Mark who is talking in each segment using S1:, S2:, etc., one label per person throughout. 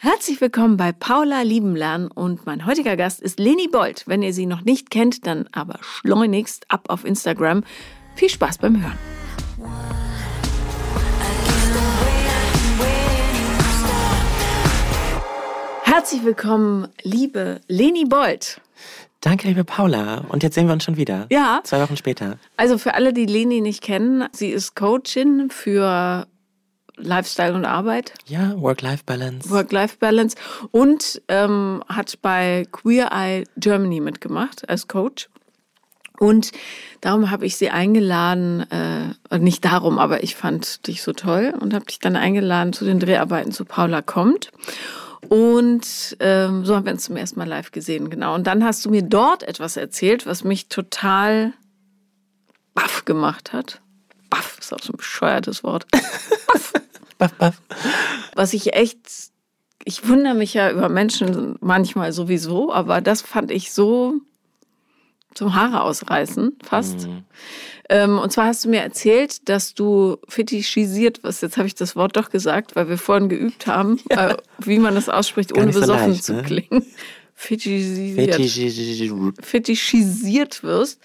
S1: Herzlich willkommen bei Paula Lieben lernen und mein heutiger Gast ist Leni Bold. Wenn ihr sie noch nicht kennt, dann aber schleunigst ab auf Instagram. Viel Spaß beim Hören. Herzlich willkommen, liebe Leni Bold.
S2: Danke, liebe Paula. Und jetzt sehen wir uns schon wieder.
S1: Ja.
S2: Zwei Wochen später.
S1: Also für alle, die Leni nicht kennen, sie ist Coachin für Lifestyle und Arbeit.
S2: Ja, Work-Life-Balance.
S1: Work-Life-Balance und ähm, hat bei Queer Eye Germany mitgemacht als Coach. Und darum habe ich sie eingeladen, äh, nicht darum, aber ich fand dich so toll und habe dich dann eingeladen zu den Dreharbeiten zu Paula kommt. Und ähm, so haben wir uns zum ersten Mal live gesehen, genau. Und dann hast du mir dort etwas erzählt, was mich total baff gemacht hat. Baff ist auch so ein bescheuertes Wort. baff.
S2: Baff, baff.
S1: Was ich echt, ich wundere mich ja über Menschen manchmal sowieso, aber das fand ich so zum Haare ausreißen, fast. Mhm. Ähm, und zwar hast du mir erzählt, dass du fetischisiert wirst. Jetzt habe ich das Wort doch gesagt, weil wir vorhin geübt haben, ja. äh, wie man das ausspricht, ohne besoffen so leicht, zu ne? klingen. Fetischisiert. Fetischisiert. Fetischisiert wirst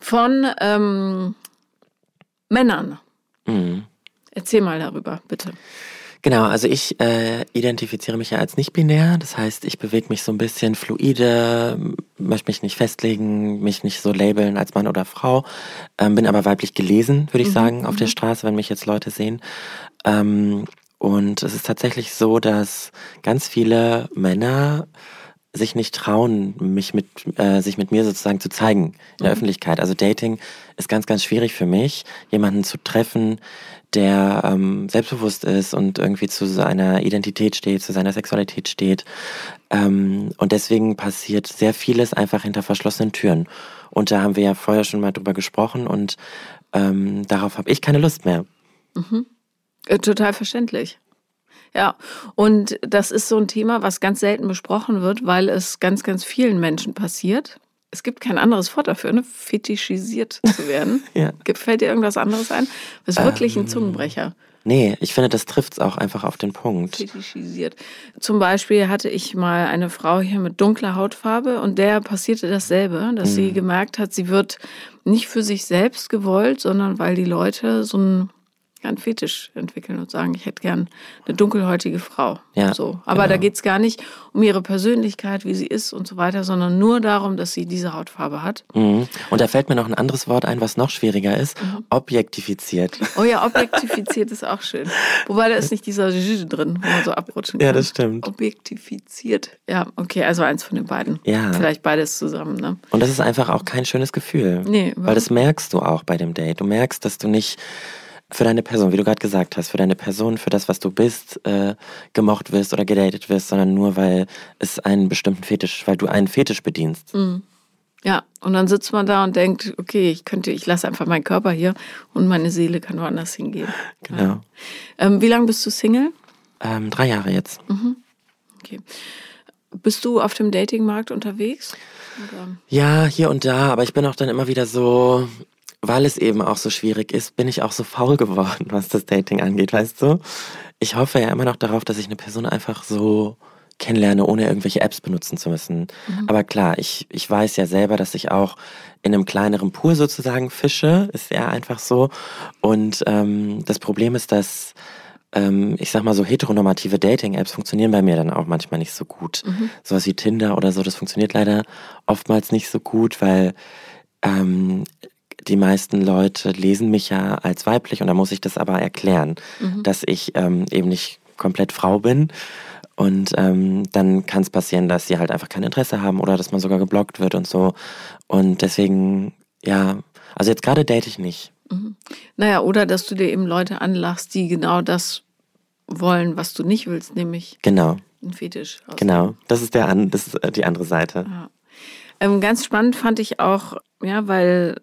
S1: von ähm, Männern. Mhm. Erzähl mal darüber, bitte.
S2: Genau, also ich äh, identifiziere mich ja als nicht-binär. Das heißt, ich bewege mich so ein bisschen fluide, möchte mich nicht festlegen, mich nicht so labeln als Mann oder Frau. Ähm, bin aber weiblich gelesen, würde ich mhm. sagen, auf der mhm. Straße, wenn mich jetzt Leute sehen. Ähm, und es ist tatsächlich so, dass ganz viele Männer sich nicht trauen, mich mit, äh, sich mit mir sozusagen zu zeigen in der mhm. Öffentlichkeit. Also Dating ist ganz, ganz schwierig für mich, jemanden zu treffen, der ähm, selbstbewusst ist und irgendwie zu seiner Identität steht, zu seiner Sexualität steht. Ähm, und deswegen passiert sehr vieles einfach hinter verschlossenen Türen. Und da haben wir ja vorher schon mal drüber gesprochen und ähm, darauf habe ich keine Lust mehr.
S1: Mhm. Äh, total verständlich. Ja, und das ist so ein Thema, was ganz selten besprochen wird, weil es ganz, ganz vielen Menschen passiert es gibt kein anderes Wort dafür, ne? fetischisiert zu werden. ja. Fällt dir irgendwas anderes ein? Das ist wirklich ähm, ein Zungenbrecher.
S2: Nee, ich finde, das trifft es auch einfach auf den Punkt.
S1: Fetischisiert. Zum Beispiel hatte ich mal eine Frau hier mit dunkler Hautfarbe und der passierte dasselbe, dass mhm. sie gemerkt hat, sie wird nicht für sich selbst gewollt, sondern weil die Leute so ein einen Fetisch entwickeln und sagen, ich hätte gern eine dunkelhäutige Frau. Ja, so. Aber genau. da geht es gar nicht um ihre Persönlichkeit, wie sie ist und so weiter, sondern nur darum, dass sie diese Hautfarbe hat.
S2: Mhm. Und da fällt mir noch ein anderes Wort ein, was noch schwieriger ist. Mhm. Objektifiziert.
S1: Oh ja, objektifiziert ist auch schön. Wobei da ist nicht dieser J drin, wo man so abrutschen kann.
S2: Ja, das stimmt.
S1: Objektifiziert. Ja, okay, also eins von den beiden. Ja. Vielleicht beides zusammen. Ne?
S2: Und das ist einfach auch kein schönes Gefühl. Nee. Weil das merkst du auch bei dem Date. Du merkst, dass du nicht für deine Person, wie du gerade gesagt hast, für deine Person, für das, was du bist, äh, gemocht wirst oder gedatet wirst, sondern nur, weil es einen bestimmten Fetisch, weil du einen Fetisch bedienst. Mhm.
S1: Ja, und dann sitzt man da und denkt, okay, ich könnte, ich lasse einfach meinen Körper hier und meine Seele kann woanders hingehen.
S2: Genau. Ja.
S1: Ähm, wie lange bist du Single?
S2: Ähm, drei Jahre jetzt. Mhm.
S1: Okay. Bist du auf dem Datingmarkt unterwegs?
S2: Oder? Ja, hier und da, aber ich bin auch dann immer wieder so, weil es eben auch so schwierig ist, bin ich auch so faul geworden, was das Dating angeht, weißt du? Ich hoffe ja immer noch darauf, dass ich eine Person einfach so kennenlerne, ohne irgendwelche Apps benutzen zu müssen. Mhm. Aber klar, ich, ich weiß ja selber, dass ich auch in einem kleineren Pool sozusagen fische, ist ja einfach so. Und ähm, das Problem ist, dass ähm, ich sag mal so heteronormative Dating-Apps funktionieren bei mir dann auch manchmal nicht so gut. Mhm. Sowas wie Tinder oder so, das funktioniert leider oftmals nicht so gut, weil ähm, die meisten Leute lesen mich ja als weiblich und da muss ich das aber erklären, mhm. dass ich ähm, eben nicht komplett Frau bin. Und ähm, dann kann es passieren, dass sie halt einfach kein Interesse haben oder dass man sogar geblockt wird und so. Und deswegen, ja, also jetzt gerade date ich nicht.
S1: Mhm. Naja, oder dass du dir eben Leute anlachst, die genau das wollen, was du nicht willst, nämlich
S2: genau.
S1: ein Fetisch.
S2: Genau, das ist, der, das ist äh, die andere Seite.
S1: Ja. Ähm, ganz spannend fand ich auch, ja, weil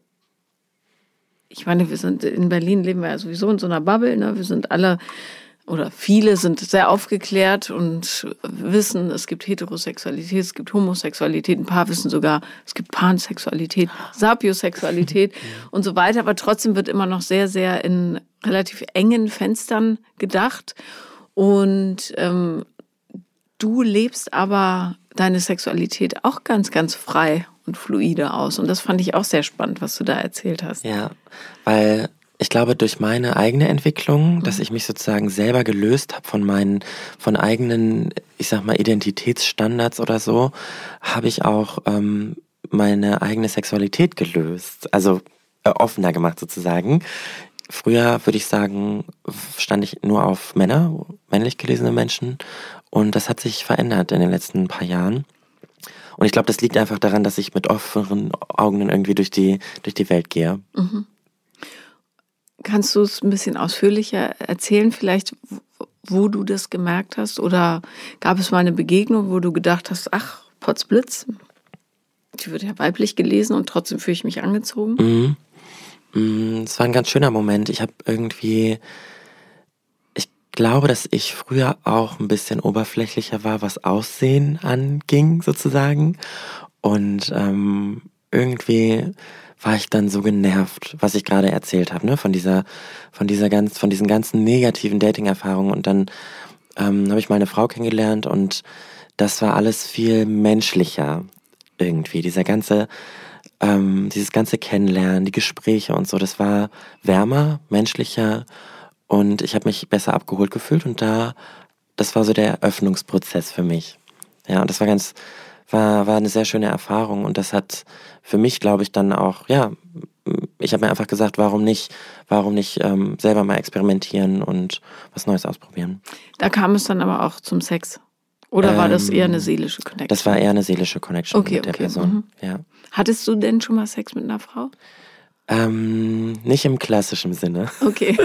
S1: ich meine, wir sind in Berlin leben wir ja sowieso in so einer Bubble, ne? Wir sind alle oder viele sind sehr aufgeklärt und wissen, es gibt Heterosexualität, es gibt Homosexualität, ein paar wissen sogar, es gibt Pansexualität, Sapiosexualität und so weiter. Aber trotzdem wird immer noch sehr, sehr in relativ engen Fenstern gedacht. Und ähm, du lebst aber deine Sexualität auch ganz, ganz frei und fluide aus. Und das fand ich auch sehr spannend, was du da erzählt hast.
S2: Ja, weil ich glaube, durch meine eigene Entwicklung, mhm. dass ich mich sozusagen selber gelöst habe von meinen, von eigenen, ich sag mal, Identitätsstandards oder so, habe ich auch ähm, meine eigene Sexualität gelöst. Also äh, offener gemacht sozusagen. Früher würde ich sagen, stand ich nur auf Männer, männlich gelesene Menschen. Und das hat sich verändert in den letzten paar Jahren. Und ich glaube, das liegt einfach daran, dass ich mit offenen Augen irgendwie durch die, durch die Welt gehe. Mhm.
S1: Kannst du es ein bisschen ausführlicher erzählen, vielleicht, wo du das gemerkt hast? Oder gab es mal eine Begegnung, wo du gedacht hast, ach, Potzblitz, die wird ja weiblich gelesen und trotzdem fühle ich mich angezogen?
S2: Mhm. Mm, es war ein ganz schöner Moment. Ich habe irgendwie, ich glaube, dass ich früher auch ein bisschen oberflächlicher war, was Aussehen anging, sozusagen. Und ähm, irgendwie war ich dann so genervt, was ich gerade erzählt habe, ne, von dieser, von dieser ganz, von diesen ganzen negativen Dating-Erfahrungen. Und dann ähm, habe ich mal eine Frau kennengelernt und das war alles viel menschlicher irgendwie. Dieser ganze ähm, dieses ganze Kennenlernen, die Gespräche und so, das war wärmer, menschlicher und ich habe mich besser abgeholt gefühlt und da, das war so der Eröffnungsprozess für mich. Ja, und das war ganz, war, war eine sehr schöne Erfahrung und das hat für mich, glaube ich, dann auch, ja, ich habe mir einfach gesagt, warum nicht, warum nicht ähm, selber mal experimentieren und was Neues ausprobieren.
S1: Da kam es dann aber auch zum Sex. Oder war das eher eine ähm, seelische Connection?
S2: Das war eher eine seelische Connection okay, mit der okay. Person. Mhm. Ja.
S1: Hattest du denn schon mal Sex mit einer Frau?
S2: Ähm, nicht im klassischen Sinne.
S1: Okay.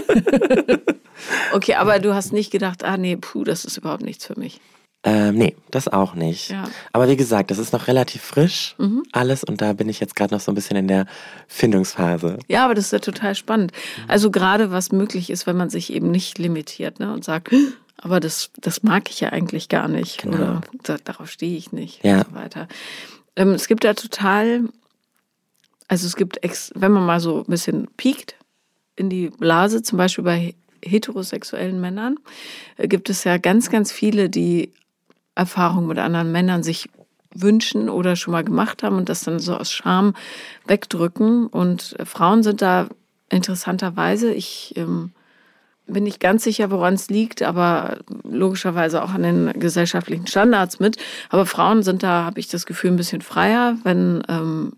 S1: okay, aber du hast nicht gedacht, ah nee, puh, das ist überhaupt nichts für mich.
S2: Ähm, nee, das auch nicht. Ja. Aber wie gesagt, das ist noch relativ frisch mhm. alles und da bin ich jetzt gerade noch so ein bisschen in der Findungsphase.
S1: Ja, aber das ist ja total spannend. Also gerade was möglich ist, wenn man sich eben nicht limitiert ne, und sagt, aber das, das mag ich ja eigentlich gar nicht genau. oder darauf stehe ich nicht ja. und so weiter. Ähm, es gibt da total, also es gibt, ex, wenn man mal so ein bisschen piekt in die Blase, zum Beispiel bei heterosexuellen Männern, äh, gibt es ja ganz, ganz viele, die Erfahrungen mit anderen Männern sich wünschen oder schon mal gemacht haben und das dann so aus Scham wegdrücken. Und Frauen sind da interessanterweise, ich ähm, bin nicht ganz sicher, woran es liegt, aber logischerweise auch an den gesellschaftlichen Standards mit. Aber Frauen sind da, habe ich das Gefühl, ein bisschen freier, wenn ähm,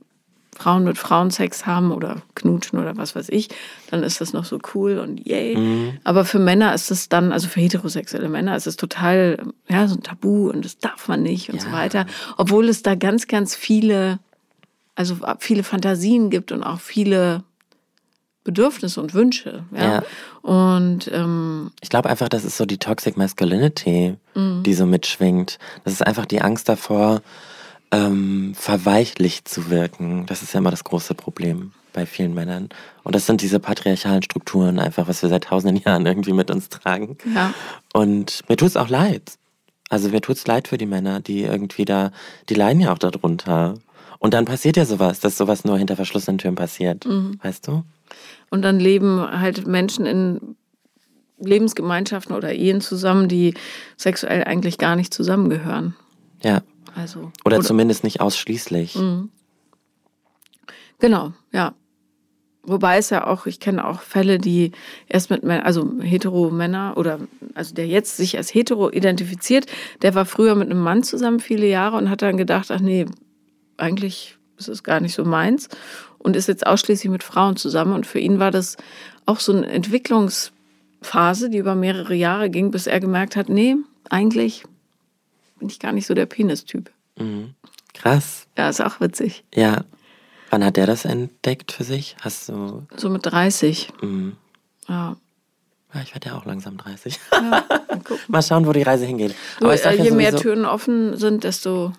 S1: Frauen mit Frauen Sex haben oder knutschen oder was weiß ich, dann ist das noch so cool und yay. Mhm. Aber für Männer ist es dann, also für heterosexuelle Männer ist es total, ja, so ein Tabu und das darf man nicht und ja. so weiter. Obwohl es da ganz, ganz viele, also viele Fantasien gibt und auch viele Bedürfnisse und Wünsche. Ja. ja. Und ähm,
S2: ich glaube einfach, das ist so die Toxic Masculinity, mhm. die so mitschwingt. Das ist einfach die Angst davor, ähm, verweichlicht zu wirken. Das ist ja immer das große Problem bei vielen Männern. Und das sind diese patriarchalen Strukturen einfach, was wir seit tausenden Jahren irgendwie mit uns tragen. Ja. Und mir tut es auch leid. Also mir tut es leid für die Männer, die irgendwie da, die leiden ja auch darunter. Und dann passiert ja sowas, dass sowas nur hinter verschlossenen Türen passiert. Mhm. Weißt du?
S1: Und dann leben halt Menschen in Lebensgemeinschaften oder Ehen zusammen, die sexuell eigentlich gar nicht zusammengehören.
S2: Ja. Also, oder, oder zumindest nicht ausschließlich. Mhm.
S1: Genau, ja. Wobei es ja auch, ich kenne auch Fälle, die erst mit, also hetero-Männer oder, also der jetzt sich als hetero identifiziert, der war früher mit einem Mann zusammen viele Jahre und hat dann gedacht, ach nee, eigentlich ist es gar nicht so meins und ist jetzt ausschließlich mit Frauen zusammen. Und für ihn war das auch so eine Entwicklungsphase, die über mehrere Jahre ging, bis er gemerkt hat, nee, eigentlich bin ich gar nicht so der Penis-Typ.
S2: Mhm. Krass.
S1: Ja, ist auch witzig.
S2: Ja. Wann hat der das entdeckt für sich? Hast du.
S1: So mit 30. Mhm. Ja.
S2: Ja, ich werde ja auch langsam 30. Ja, mal schauen, wo die Reise hingeht.
S1: Aber äh, je mehr Türen offen sind, desto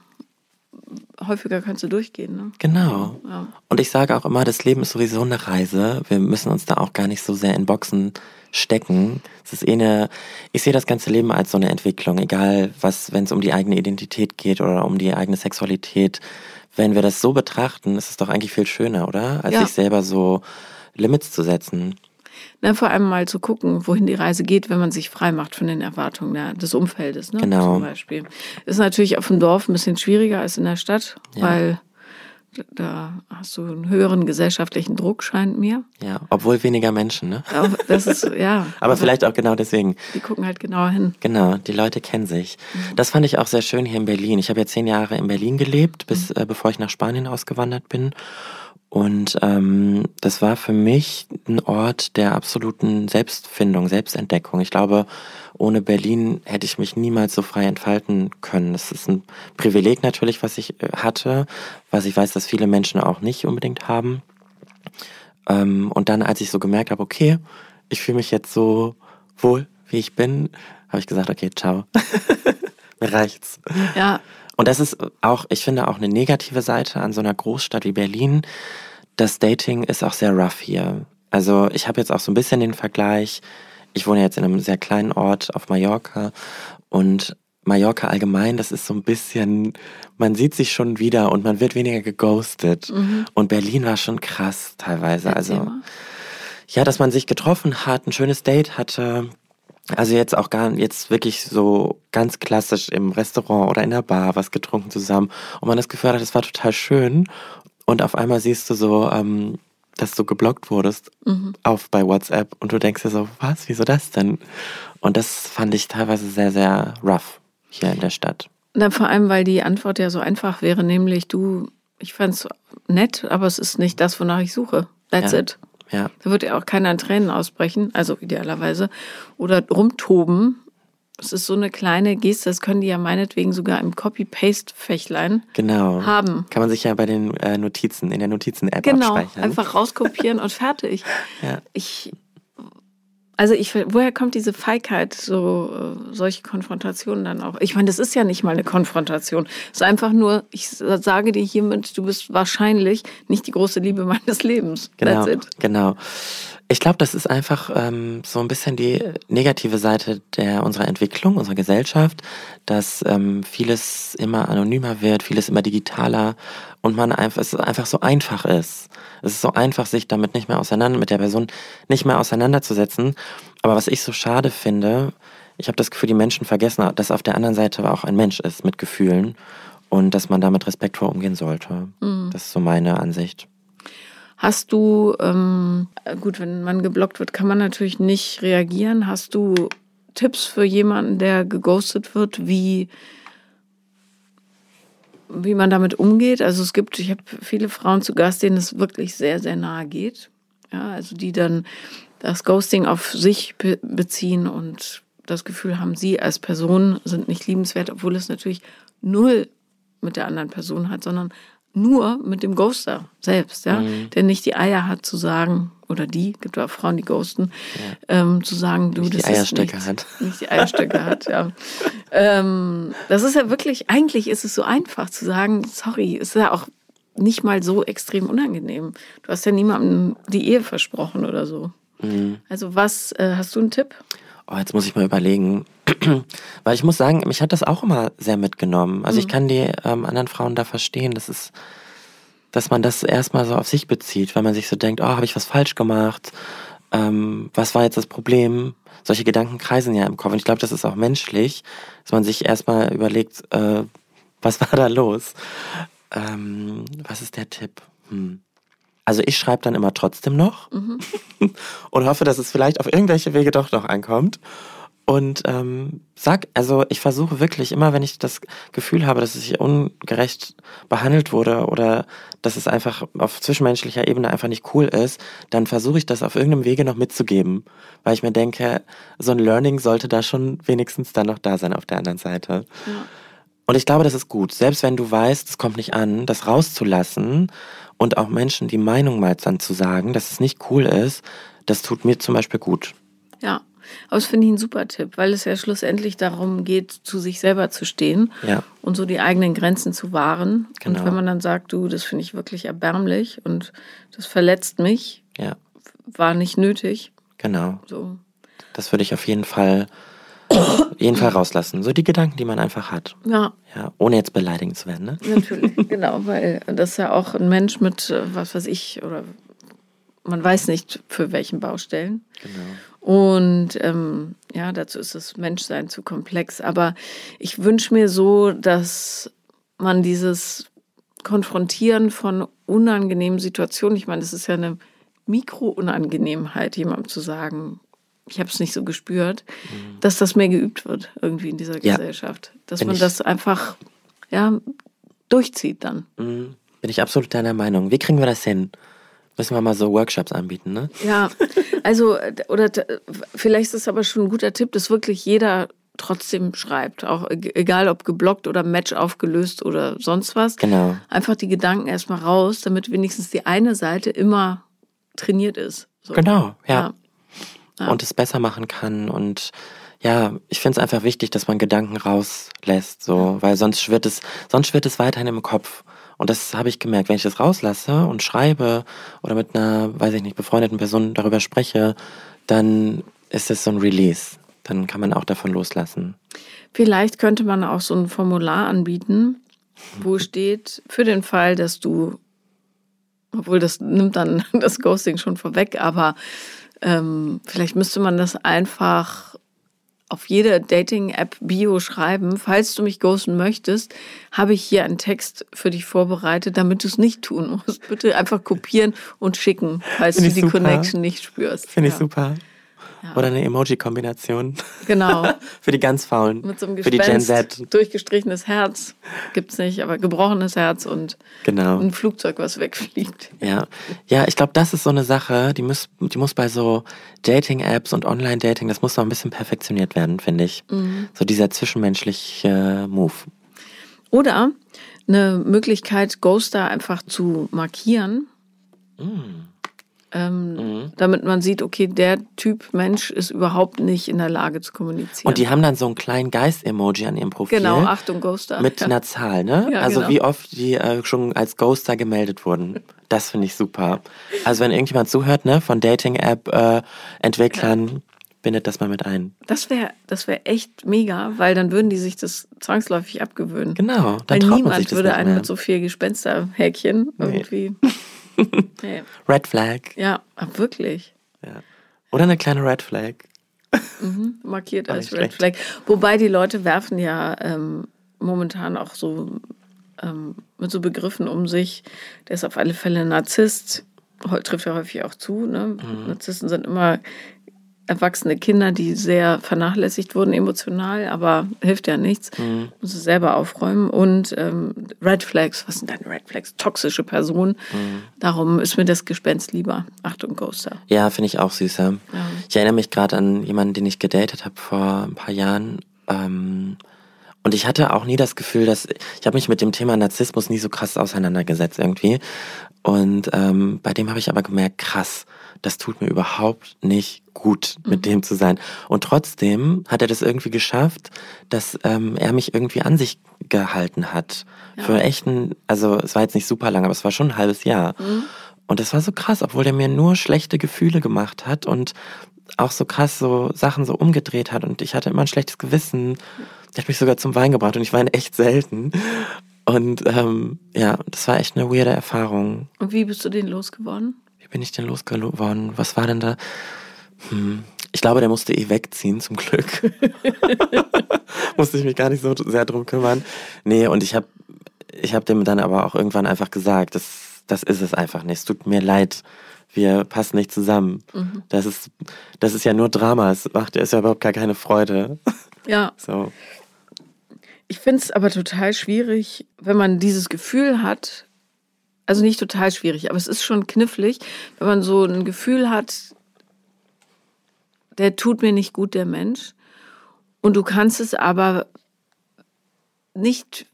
S1: häufiger kannst du durchgehen. Ne?
S2: Genau. Ja. Und ich sage auch immer, das Leben ist sowieso eine Reise. Wir müssen uns da auch gar nicht so sehr in Boxen stecken. Es ist eh eine, ich sehe das ganze Leben als so eine Entwicklung, egal was, wenn es um die eigene Identität geht oder um die eigene Sexualität. Wenn wir das so betrachten, ist es doch eigentlich viel schöner, oder? Als ja. sich selber so Limits zu setzen.
S1: Na, vor allem mal zu gucken, wohin die Reise geht, wenn man sich frei macht von den Erwartungen ja, des Umfeldes. Ne?
S2: Genau.
S1: Zum Beispiel. Ist natürlich auf dem Dorf ein bisschen schwieriger als in der Stadt,
S2: Ja.
S1: weil da hast du einen höheren gesellschaftlichen Druck, scheint mir.
S2: Ja, obwohl weniger Menschen, ne?
S1: Aber das ist, ja.
S2: Aber vielleicht auch genau deswegen.
S1: Die gucken halt genauer hin.
S2: Genau, die Leute kennen sich. Das fand ich auch sehr schön hier in Berlin. Ich habe ja zehn Jahre in Berlin gelebt, bis äh, bevor ich nach Spanien ausgewandert bin. Und ähm, das war für mich ein Ort der absoluten Selbstfindung, Selbstentdeckung. Ich glaube, ohne Berlin hätte ich mich niemals so frei entfalten können. Das ist ein Privileg natürlich, was ich äh, hatte, was ich weiß, dass viele Menschen auch nicht unbedingt haben. Ähm, und dann, als ich so gemerkt habe, okay, ich fühle mich jetzt so wohl, wie ich bin, habe ich gesagt, okay, ciao. Mir reicht's.
S1: Ja,
S2: Und das ist auch, ich finde auch eine negative Seite an so einer Großstadt wie Berlin. Das Dating ist auch sehr rough hier. Also ich habe jetzt auch so ein bisschen den Vergleich. Ich wohne jetzt in einem sehr kleinen Ort auf Mallorca und Mallorca allgemein, das ist so ein bisschen, man sieht sich schon wieder und man wird weniger geghostet. Und Berlin war schon krass teilweise.
S1: erzähl
S2: also
S1: mal.
S2: ja, dass man sich getroffen hat, ein schönes Date hatte. Also jetzt auch gar jetzt wirklich so ganz klassisch im Restaurant oder in der Bar was getrunken zusammen und man das Gefühl hat, es war total schön und auf einmal siehst du so, ähm, dass du geblockt wurdest auf bei WhatsApp und du denkst dir so, was, wieso das denn? Und das fand ich teilweise sehr, sehr rough hier in der Stadt.
S1: Na, vor allem, weil die Antwort ja so einfach wäre, nämlich du, ich fand's nett, aber es ist nicht das, wonach ich suche. That's
S2: Ja.
S1: it.
S2: Ja,
S1: Da wird ja auch keiner in Tränen ausbrechen, also idealerweise. Oder rumtoben. Es ist so eine kleine Geste, das können die ja meinetwegen sogar im Copy-Paste-Fächlein
S2: genau.
S1: haben.
S2: Kann man sich ja bei den äh, Notizen, in der Notizen-App
S1: Genau,
S2: abspeichern.
S1: einfach rauskopieren und fertig.
S2: Ja.
S1: Ich, also ich, woher kommt diese Feigheit, so äh, solche Konfrontationen dann auch? Ich meine, das ist ja nicht mal eine Konfrontation. Es ist einfach nur, ich sage dir hiermit, du bist wahrscheinlich nicht die große Liebe meines Lebens.
S2: Genau,
S1: That's it.
S2: genau. Ich glaube, das ist einfach ähm, so ein bisschen die negative Seite der unserer Entwicklung, unserer Gesellschaft, dass ähm, vieles immer anonymer wird, vieles immer digitaler und man einfach es einfach so einfach ist. Es ist so einfach, sich damit nicht mehr auseinander mit der Person nicht mehr auseinanderzusetzen. Aber was ich so schade finde, ich habe das Gefühl, die Menschen vergessen, dass auf der anderen Seite auch ein Mensch ist mit Gefühlen und dass man damit respektvoll umgehen sollte. Das ist so meine Ansicht.
S1: Hast du, ähm, gut, wenn man geblockt wird, kann man natürlich nicht reagieren. Hast du Tipps für jemanden, der geghostet wird, wie, wie man damit umgeht? Also es gibt, ich habe viele Frauen zu Gast, denen es wirklich sehr, sehr nahe geht. Ja, also die dann das Ghosting auf sich be beziehen und das Gefühl haben, sie als Person sind nicht liebenswert, obwohl es natürlich null mit der anderen Person hat, sondern nur mit dem Ghoster selbst, ja, der nicht die Eier hat zu sagen, oder die, gibt auch Frauen, die ghosten, ähm, zu sagen, du,
S2: Nicht die
S1: das
S2: Eierstöcke
S1: ist
S2: hat.
S1: nicht, nicht die Eierstöcke hat, ja. Ähm, das ist ja wirklich, eigentlich ist es so einfach zu sagen, sorry, ist ja auch nicht mal so extrem unangenehm. Du hast ja niemandem die Ehe versprochen oder so.
S2: Mhm.
S1: Also was, äh, hast du einen Tipp?
S2: Oh, jetzt muss ich mal überlegen. Weil ich muss sagen, mich hat das auch immer sehr mitgenommen. Also ich kann die ähm, anderen Frauen da verstehen, das ist, dass man das erstmal so auf sich bezieht, weil man sich so denkt, oh, habe ich was falsch gemacht? Ähm, was war jetzt das Problem? Solche Gedanken kreisen ja im Kopf. Und ich glaube, das ist auch menschlich, dass man sich erstmal überlegt, äh, was war da los? Ähm, was ist der Tipp? Hm. Also ich schreibe dann immer trotzdem noch und hoffe, dass es vielleicht auf irgendwelche Wege doch noch ankommt. Und ähm, sag, also ich versuche wirklich immer, wenn ich das Gefühl habe, dass ich ungerecht behandelt wurde oder dass es einfach auf zwischenmenschlicher Ebene einfach nicht cool ist, dann versuche ich das auf irgendeinem Wege noch mitzugeben, weil ich mir denke, so ein Learning sollte da schon wenigstens dann noch da sein auf der anderen Seite. Und ich glaube, das ist gut, selbst wenn du weißt, es kommt nicht an, das rauszulassen und auch Menschen die Meinung mal dann zu sagen, dass es nicht cool ist, das tut mir zum Beispiel gut.
S1: Ja, aber das finde ich ein super Tipp, weil es ja schlussendlich darum geht, zu sich selber zu stehen
S2: Ja.
S1: und so die eigenen Grenzen zu wahren.
S2: Genau.
S1: Und wenn man dann sagt, du, das finde ich wirklich erbärmlich und das verletzt mich,
S2: Ja,
S1: war nicht nötig.
S2: genau.
S1: So.
S2: Das würde ich auf jeden Fall, jeden Fall rauslassen. So die Gedanken, die man einfach hat.
S1: Ja,
S2: Ja, ohne jetzt beleidigend zu werden, ne?
S1: natürlich, genau, weil das ist ja auch ein Mensch mit, äh, was weiß ich, oder man weiß nicht für welchen Baustellen.
S2: Genau.
S1: Und ähm, ja, dazu ist das Menschsein zu komplex. Aber ich wünsche mir so, dass man dieses Konfrontieren von unangenehmen Situationen, ich meine, das ist ja eine Mikro-Unangenehmheit, jemandem zu sagen, ich habe es nicht so gespürt, mhm. dass das mehr geübt wird irgendwie in dieser ja. Gesellschaft. Dass Bin man das einfach ja, durchzieht dann.
S2: Mhm. Bin ich absolut deiner Meinung. Wie kriegen wir das hin? Müssen wir mal so Workshops anbieten, ne?
S1: Ja, also, oder vielleicht ist es aber schon ein guter Tipp, dass wirklich jeder trotzdem schreibt. Auch e-, egal ob geblockt oder Match aufgelöst oder sonst was.
S2: Genau.
S1: Einfach die Gedanken erstmal raus, damit wenigstens die eine Seite immer trainiert ist.
S2: So. Genau, ja. ja. ja. Und es besser machen kann und ja, ich finde es einfach wichtig, dass man Gedanken rauslässt, so, weil sonst schwirrt es, sonst schwirrt es weiterhin im Kopf. Und das habe ich gemerkt, wenn ich das rauslasse und schreibe oder mit einer, weiß ich nicht, befreundeten Person darüber spreche, dann ist es so ein Release. Dann kann man auch davon loslassen.
S1: Vielleicht könnte man auch so ein Formular anbieten, wo steht, für den Fall, dass du, obwohl das nimmt dann das Ghosting schon vorweg, aber ähm, vielleicht müsste man das einfach auf jede Dating-App-Bio schreiben, falls du mich ghosten möchtest, habe ich hier einen Text für dich vorbereitet, damit du es nicht tun musst. Bitte einfach kopieren und schicken, falls Find du die super. Connection nicht spürst.
S2: Finde ich super. Ja. Oder eine Emoji-Kombination.
S1: Genau.
S2: Für die ganz Faulen.
S1: Mit so einem Gespenst, Für die Gen Z. Durchgestrichenes Herz gibt es nicht, aber gebrochenes Herz und
S2: genau.
S1: ein Flugzeug, was wegfliegt.
S2: Ja, ja ich glaube, das ist so eine Sache, die muss, die muss bei so Dating-Apps und Online-Dating, das muss noch ein bisschen perfektioniert werden, finde ich. Mhm. So dieser zwischenmenschliche Move.
S1: Oder eine Möglichkeit, Ghoster einfach zu markieren. Mhm ähm, mhm. damit man sieht, okay, der Typ Mensch ist überhaupt nicht in der Lage zu kommunizieren.
S2: Und die haben dann so einen kleinen Geist-Emoji an ihrem Profil.
S1: Genau, Achtung, Ghoster.
S2: Mit ja. einer Zahl, ne? Ja, also genau. wie oft die äh, schon als Ghoster gemeldet wurden. Das finde ich super. Also wenn irgendjemand zuhört, ne, von Dating-App-Entwicklern, äh, bindet das mal mit ein.
S1: Das wäre das wär echt mega, weil dann würden die sich das zwangsläufig abgewöhnen.
S2: Genau.
S1: Dann weil niemand würde einen mit so viel Gespensterhäkchen irgendwie. Nee.
S2: Red Flag.
S1: Ja, wirklich.
S2: Ja. Oder eine kleine Red Flag.
S1: Mhm, markiert als Red Flag. Wobei die Leute werfen ja ähm, momentan auch so ähm, mit so Begriffen um sich. Der ist auf alle Fälle Narzisst. Trifft ja häufig auch zu. Ne? Mhm. Narzissten sind immer erwachsene Kinder, die sehr vernachlässigt wurden emotional, aber hilft ja nichts. Mhm. Muss es selber aufräumen. Und ähm, Red Flags, was sind deine Red Flags? Toxische Personen. Mhm. Darum ist mir das Gespenst lieber. Achtung, Ghoster.
S2: Ja, finde ich auch süßer. Ja. Ich erinnere mich gerade an jemanden, den ich gedatet habe vor ein paar Jahren. Ähm, und ich hatte auch nie das Gefühl, dass ich habe mich mit dem Thema Narzissmus nie so krass auseinandergesetzt irgendwie. Und ähm, bei dem habe ich aber gemerkt, krass, das tut mir überhaupt nicht gut, mit mhm. dem zu sein. Und trotzdem hat er das irgendwie geschafft, dass ähm, er mich irgendwie an sich gehalten hat. Ja. Für echten, also es war jetzt nicht super lang, aber es war schon ein halbes Jahr. Mhm. Und das war so krass, obwohl der mir nur schlechte Gefühle gemacht hat und auch so krass so Sachen so umgedreht hat und ich hatte immer ein schlechtes Gewissen. Der hat mich sogar zum Wein gebracht und ich weine echt selten. Und ähm, ja, das war echt eine weirde Erfahrung.
S1: Und wie bist du den losgeworden?
S2: bin ich denn losgeworden? Was war denn da? Hm. Ich glaube, der musste eh wegziehen, zum Glück. musste ich mich gar nicht so sehr drum kümmern. Nee, und ich habe ich hab dem dann aber auch irgendwann einfach gesagt, das, das ist es einfach nicht. Es tut mir leid, wir passen nicht zusammen. Mhm. Das, ist, das ist ja nur Drama, es macht ist ja überhaupt gar keine Freude.
S1: Ja.
S2: So.
S1: Ich finde es aber total schwierig, wenn man dieses Gefühl hat, also nicht total schwierig, aber es ist schon knifflig, wenn man so ein Gefühl hat, der tut mir nicht gut, der Mensch. Und du kannst es aber nicht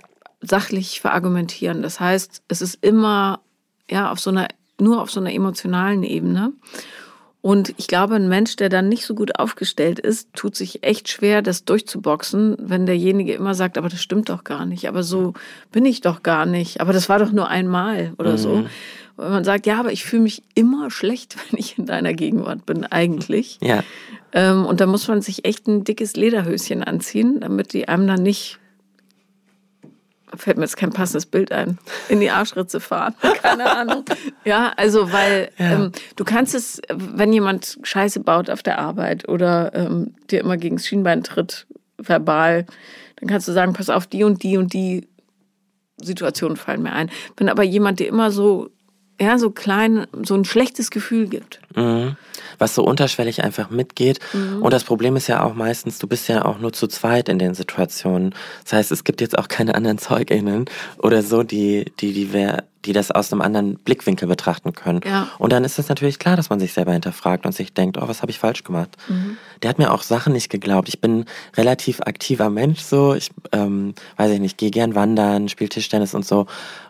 S1: sachlich verargumentieren. Das heißt, es ist immer ja auf so einer nur auf so einer emotionalen Ebene. Und ich glaube, ein Mensch, der dann nicht so gut aufgestellt ist, tut sich echt schwer, das durchzuboxen, wenn derjenige immer sagt, aber das stimmt doch gar nicht, aber so bin ich doch gar nicht, aber das war doch nur einmal oder mhm. so. Wenn man sagt, ja, aber ich fühle mich immer schlecht, wenn ich in deiner Gegenwart bin, eigentlich.
S2: Ja.
S1: Ähm, und da muss man sich echt ein dickes Lederhöschen anziehen, damit die einem dann nicht fällt mir jetzt kein passendes Bild ein, in die Arschritze fahren. Keine Ahnung. Ja, also weil ja. ähm, du kannst es, wenn jemand Scheiße baut auf der Arbeit oder ähm, dir immer gegen das Schienbein tritt, verbal, dann kannst du sagen, pass auf, die und die und die Situationen fallen mir ein. Wenn aber jemand dir immer so ja, so klein, so ein schlechtes Gefühl gibt.
S2: Mhm. Was so unterschwellig einfach mitgeht. Mhm. Und das Problem ist ja auch meistens, du bist ja auch nur zu zweit in den Situationen. Das heißt, es gibt jetzt auch keine anderen ZeugInnen oder so, die, die, die, wer, die das aus einem anderen Blickwinkel betrachten können. Ja. Und dann ist es natürlich klar, dass man sich selber hinterfragt und sich denkt, oh, was habe ich falsch gemacht? Mhm. Der hat mir auch Sachen nicht geglaubt. Ich bin relativ aktiver Mensch so. Ich ähm, weiß ich nicht, gehe gern wandern, spiele Tischtennis und so.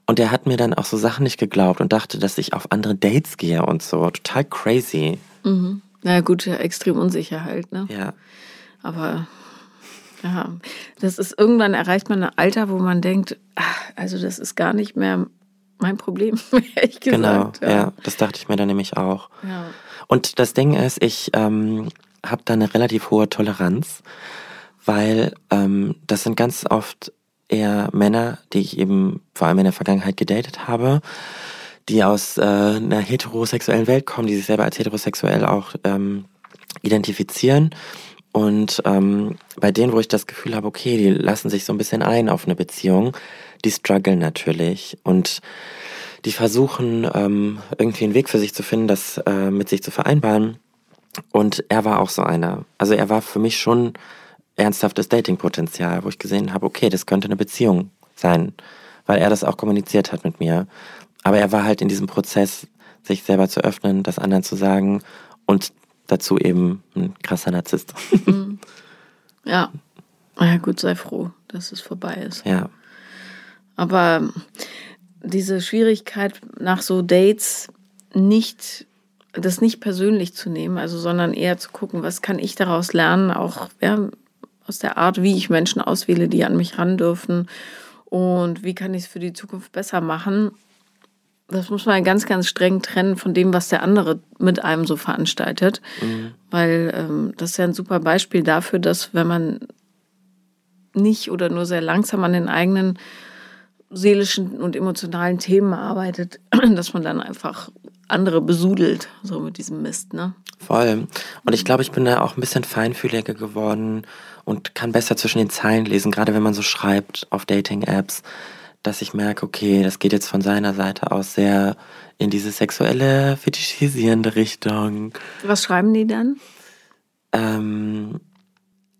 S2: Und der hat mir dann auch so Sachen nicht geglaubt und dachte, dass ich auf andere Dates gehe und so. Total crazy.
S1: Mhm. Na gut, ja, extrem unsicher halt, ne?
S2: Ja.
S1: Aber ja, das ist irgendwann erreicht man ein Alter, wo man denkt, ach, also das ist gar nicht mehr mein Problem, ehrlich
S2: gesagt. Genau, ja. ja. das dachte ich mir dann nämlich auch.
S1: Ja.
S2: Und das Ding ist, ich ähm, habe da eine relativ hohe Toleranz, weil ähm, das sind ganz oft eher Männer, die ich eben vor allem in der Vergangenheit gedatet habe, die aus äh, einer heterosexuellen Welt kommen, die sich selber als heterosexuell auch ähm, identifizieren. Und ähm, bei denen, wo ich das Gefühl habe, okay, die lassen sich so ein bisschen ein auf eine Beziehung, die strugglen natürlich und die versuchen ähm, irgendwie einen Weg für sich zu finden, das äh, mit sich zu vereinbaren. Und er war auch so einer. Also er war für mich schon ernsthaftes Datingpotenzial, wo ich gesehen habe, okay, das könnte eine Beziehung sein, weil er das auch kommuniziert hat mit mir. Aber er war halt in diesem Prozess, sich selber zu öffnen, das anderen zu sagen und dazu eben ein krasser Narzisst.
S1: Mhm. Ja. Ja, gut, sei froh, dass es vorbei ist.
S2: Ja.
S1: Aber diese Schwierigkeit nach so Dates nicht das nicht persönlich zu nehmen, also sondern eher zu gucken, was kann ich daraus lernen, auch ja, aus der Art, wie ich Menschen auswähle, die an mich ran dürfen und wie kann ich es für die Zukunft besser machen. Das muss man ganz, ganz streng trennen von dem, was der andere mit einem so veranstaltet. Mhm. Weil ähm, das ist ja ein super Beispiel dafür, dass wenn man nicht oder nur sehr langsam an den eigenen seelischen und emotionalen Themen arbeitet, dass man dann einfach andere besudelt, so mit diesem Mist, ne?
S2: Voll. Und ich glaube, ich bin da auch ein bisschen feinfühliger geworden und kann besser zwischen den Zeilen lesen, gerade wenn man so schreibt auf Dating-Apps, dass ich merke, okay, das geht jetzt von seiner Seite aus sehr in diese sexuelle, fetischisierende Richtung.
S1: Was schreiben die dann?
S2: Ähm,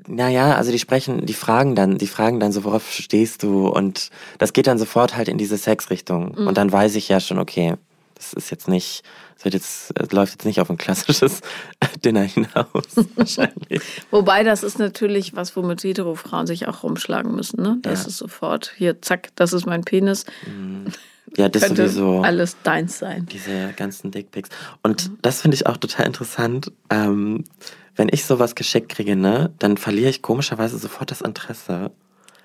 S2: naja, also die sprechen, die fragen dann, die fragen dann so, worauf stehst du? Und das geht dann sofort halt in diese Sexrichtung. Mhm. Und dann weiß ich ja schon, okay, das ist jetzt nicht, das wird jetzt, das läuft jetzt nicht auf ein klassisches Dinner hinaus, wahrscheinlich.
S1: Wobei das ist natürlich was, womit Hetero-Frauen sich auch rumschlagen müssen, ne? Das ja. ist sofort, hier, zack, das ist mein Penis.
S2: Mhm. Ja, das
S1: Könnte
S2: sowieso.
S1: Alles deins sein.
S2: Diese ganzen Dickpics. Und mhm. das finde ich auch total interessant. Ähm, wenn ich sowas geschickt kriege, ne, dann verliere ich komischerweise sofort das Interesse.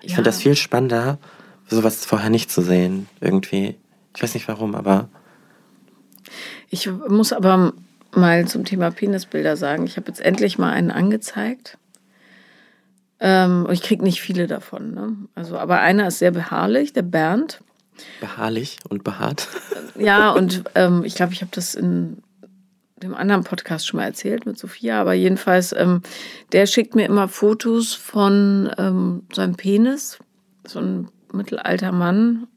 S2: Ich ja. finde das viel spannender, sowas vorher nicht zu sehen, irgendwie. Ich weiß nicht warum, aber.
S1: Ich muss aber mal zum Thema Penisbilder sagen. Ich habe jetzt endlich mal einen angezeigt. Ähm, ich kriege nicht viele davon. Ne? Also, aber einer ist sehr beharrlich, der Bernd.
S2: Beharrlich und behaart.
S1: Ja, und ähm, ich glaube, ich habe das in dem anderen Podcast schon mal erzählt mit Sophia, aber jedenfalls, ähm, der schickt mir immer Fotos von ähm, seinem Penis. So ein mittelalter Mann.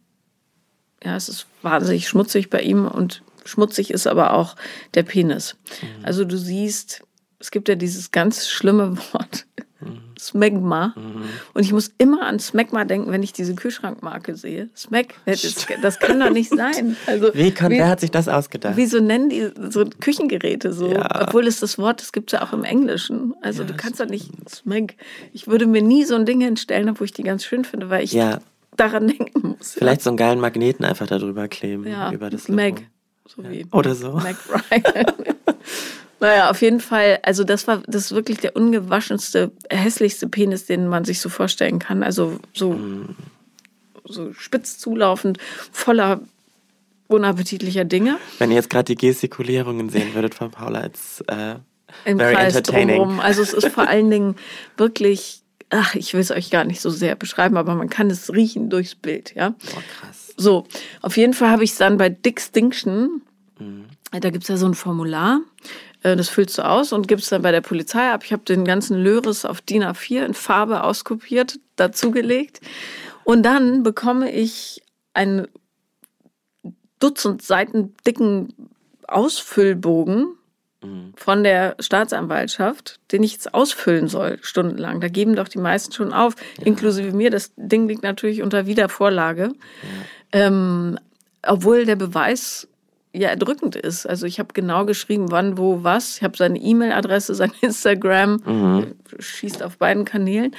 S1: Ja, es ist wahnsinnig schmutzig bei ihm und schmutzig ist aber auch der Penis. Mhm. Also du siehst, es gibt ja dieses ganz schlimme Wort, Smegma. Mhm. Und ich muss immer an Smegma denken, wenn ich diese Kühlschrankmarke sehe. Smeg, das, das kann doch nicht sein. Also,
S2: wie kann, wie, wer hat sich das ausgedacht?
S1: Wieso nennen die so Küchengeräte so? Ja. Obwohl es das Wort, das gibt es ja auch im Englischen. Also ja, du kannst doch nicht Smeg. Ich würde mir nie so ein Ding hinstellen, obwohl ich die ganz schön finde, weil ich ja. daran denken muss.
S2: Vielleicht so einen geilen Magneten einfach darüber kleben.
S1: Ja,
S2: über das
S1: Meg.
S2: So Oder so.
S1: Meg Ryan. Naja, auf jeden Fall, also das war das wirklich der ungewaschenste, hässlichste Penis, den man sich so vorstellen kann. Also so, mm. so spitz zulaufend, voller unappetitlicher Dinge.
S2: Wenn ihr jetzt gerade die Gestikulierungen sehen würdet von Paula, it's uh, Im very Kreis entertaining.
S1: Drumherum. Also es ist vor allen Dingen wirklich ach, ich will es euch gar nicht so sehr beschreiben, aber man kann es riechen durchs Bild, ja.
S2: Boah, krass.
S1: So, auf jeden Fall habe ich es dann bei Dickstinction, mhm. da gibt es ja so ein Formular, äh, das füllst du aus und gibst dann bei der Polizei ab. Ich habe den ganzen Löris auf DIN A4 in Farbe auskopiert, dazugelegt. Und dann bekomme ich einen Dutzend Seiten dicken Ausfüllbogen mhm. von der Staatsanwaltschaft, den ich jetzt ausfüllen soll, stundenlang. Da geben doch die meisten schon auf, ja. inklusive mir. Das Ding liegt natürlich unter Wiedervorlage. Ja. Ähm, obwohl der Beweis ja erdrückend ist. Also ich habe genau geschrieben, wann, wo, was. Ich habe seine E-Mail-Adresse, sein Instagram, mhm. schießt auf beiden Kanälen.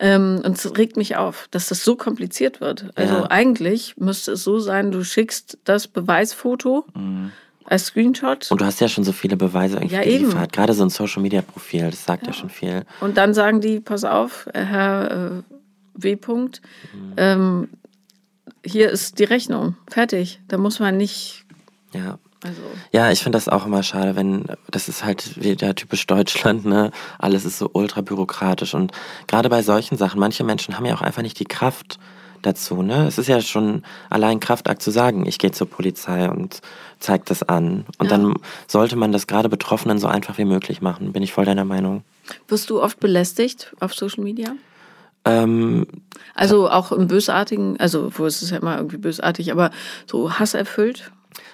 S1: Ähm, und es regt mich auf, dass das so kompliziert wird. Also ja. eigentlich müsste es so sein, du schickst das Beweisfoto mhm. Als Screenshot.
S2: Und du hast ja schon so viele Beweise irgendwie
S1: ja,
S2: geliefert. Gerade so ein Social-Media-Profil, das sagt ja. ja. schon viel.
S1: Und dann sagen die, pass auf, Herr äh, W. Mhm. Ähm, hier ist die Rechnung, fertig. Da muss man nicht
S2: ja. Also. Ja, ich finde das auch immer schade, wenn, das ist halt wieder typisch Deutschland, ne? Alles ist so ultra bürokratisch und gerade bei solchen Sachen, manche Menschen haben ja auch einfach nicht die Kraft dazu, ne? Es ist ja schon allein Kraftakt zu sagen, ich gehe zur Polizei und zeige das an. Und ja. dann sollte man das gerade Betroffenen so einfach wie möglich machen, bin ich voll deiner Meinung.
S1: Wirst du oft belästigt auf Social Media? Ähm, also auch im Bösartigen, also wo ist es ja immer irgendwie bösartig, aber so hasserfüllt?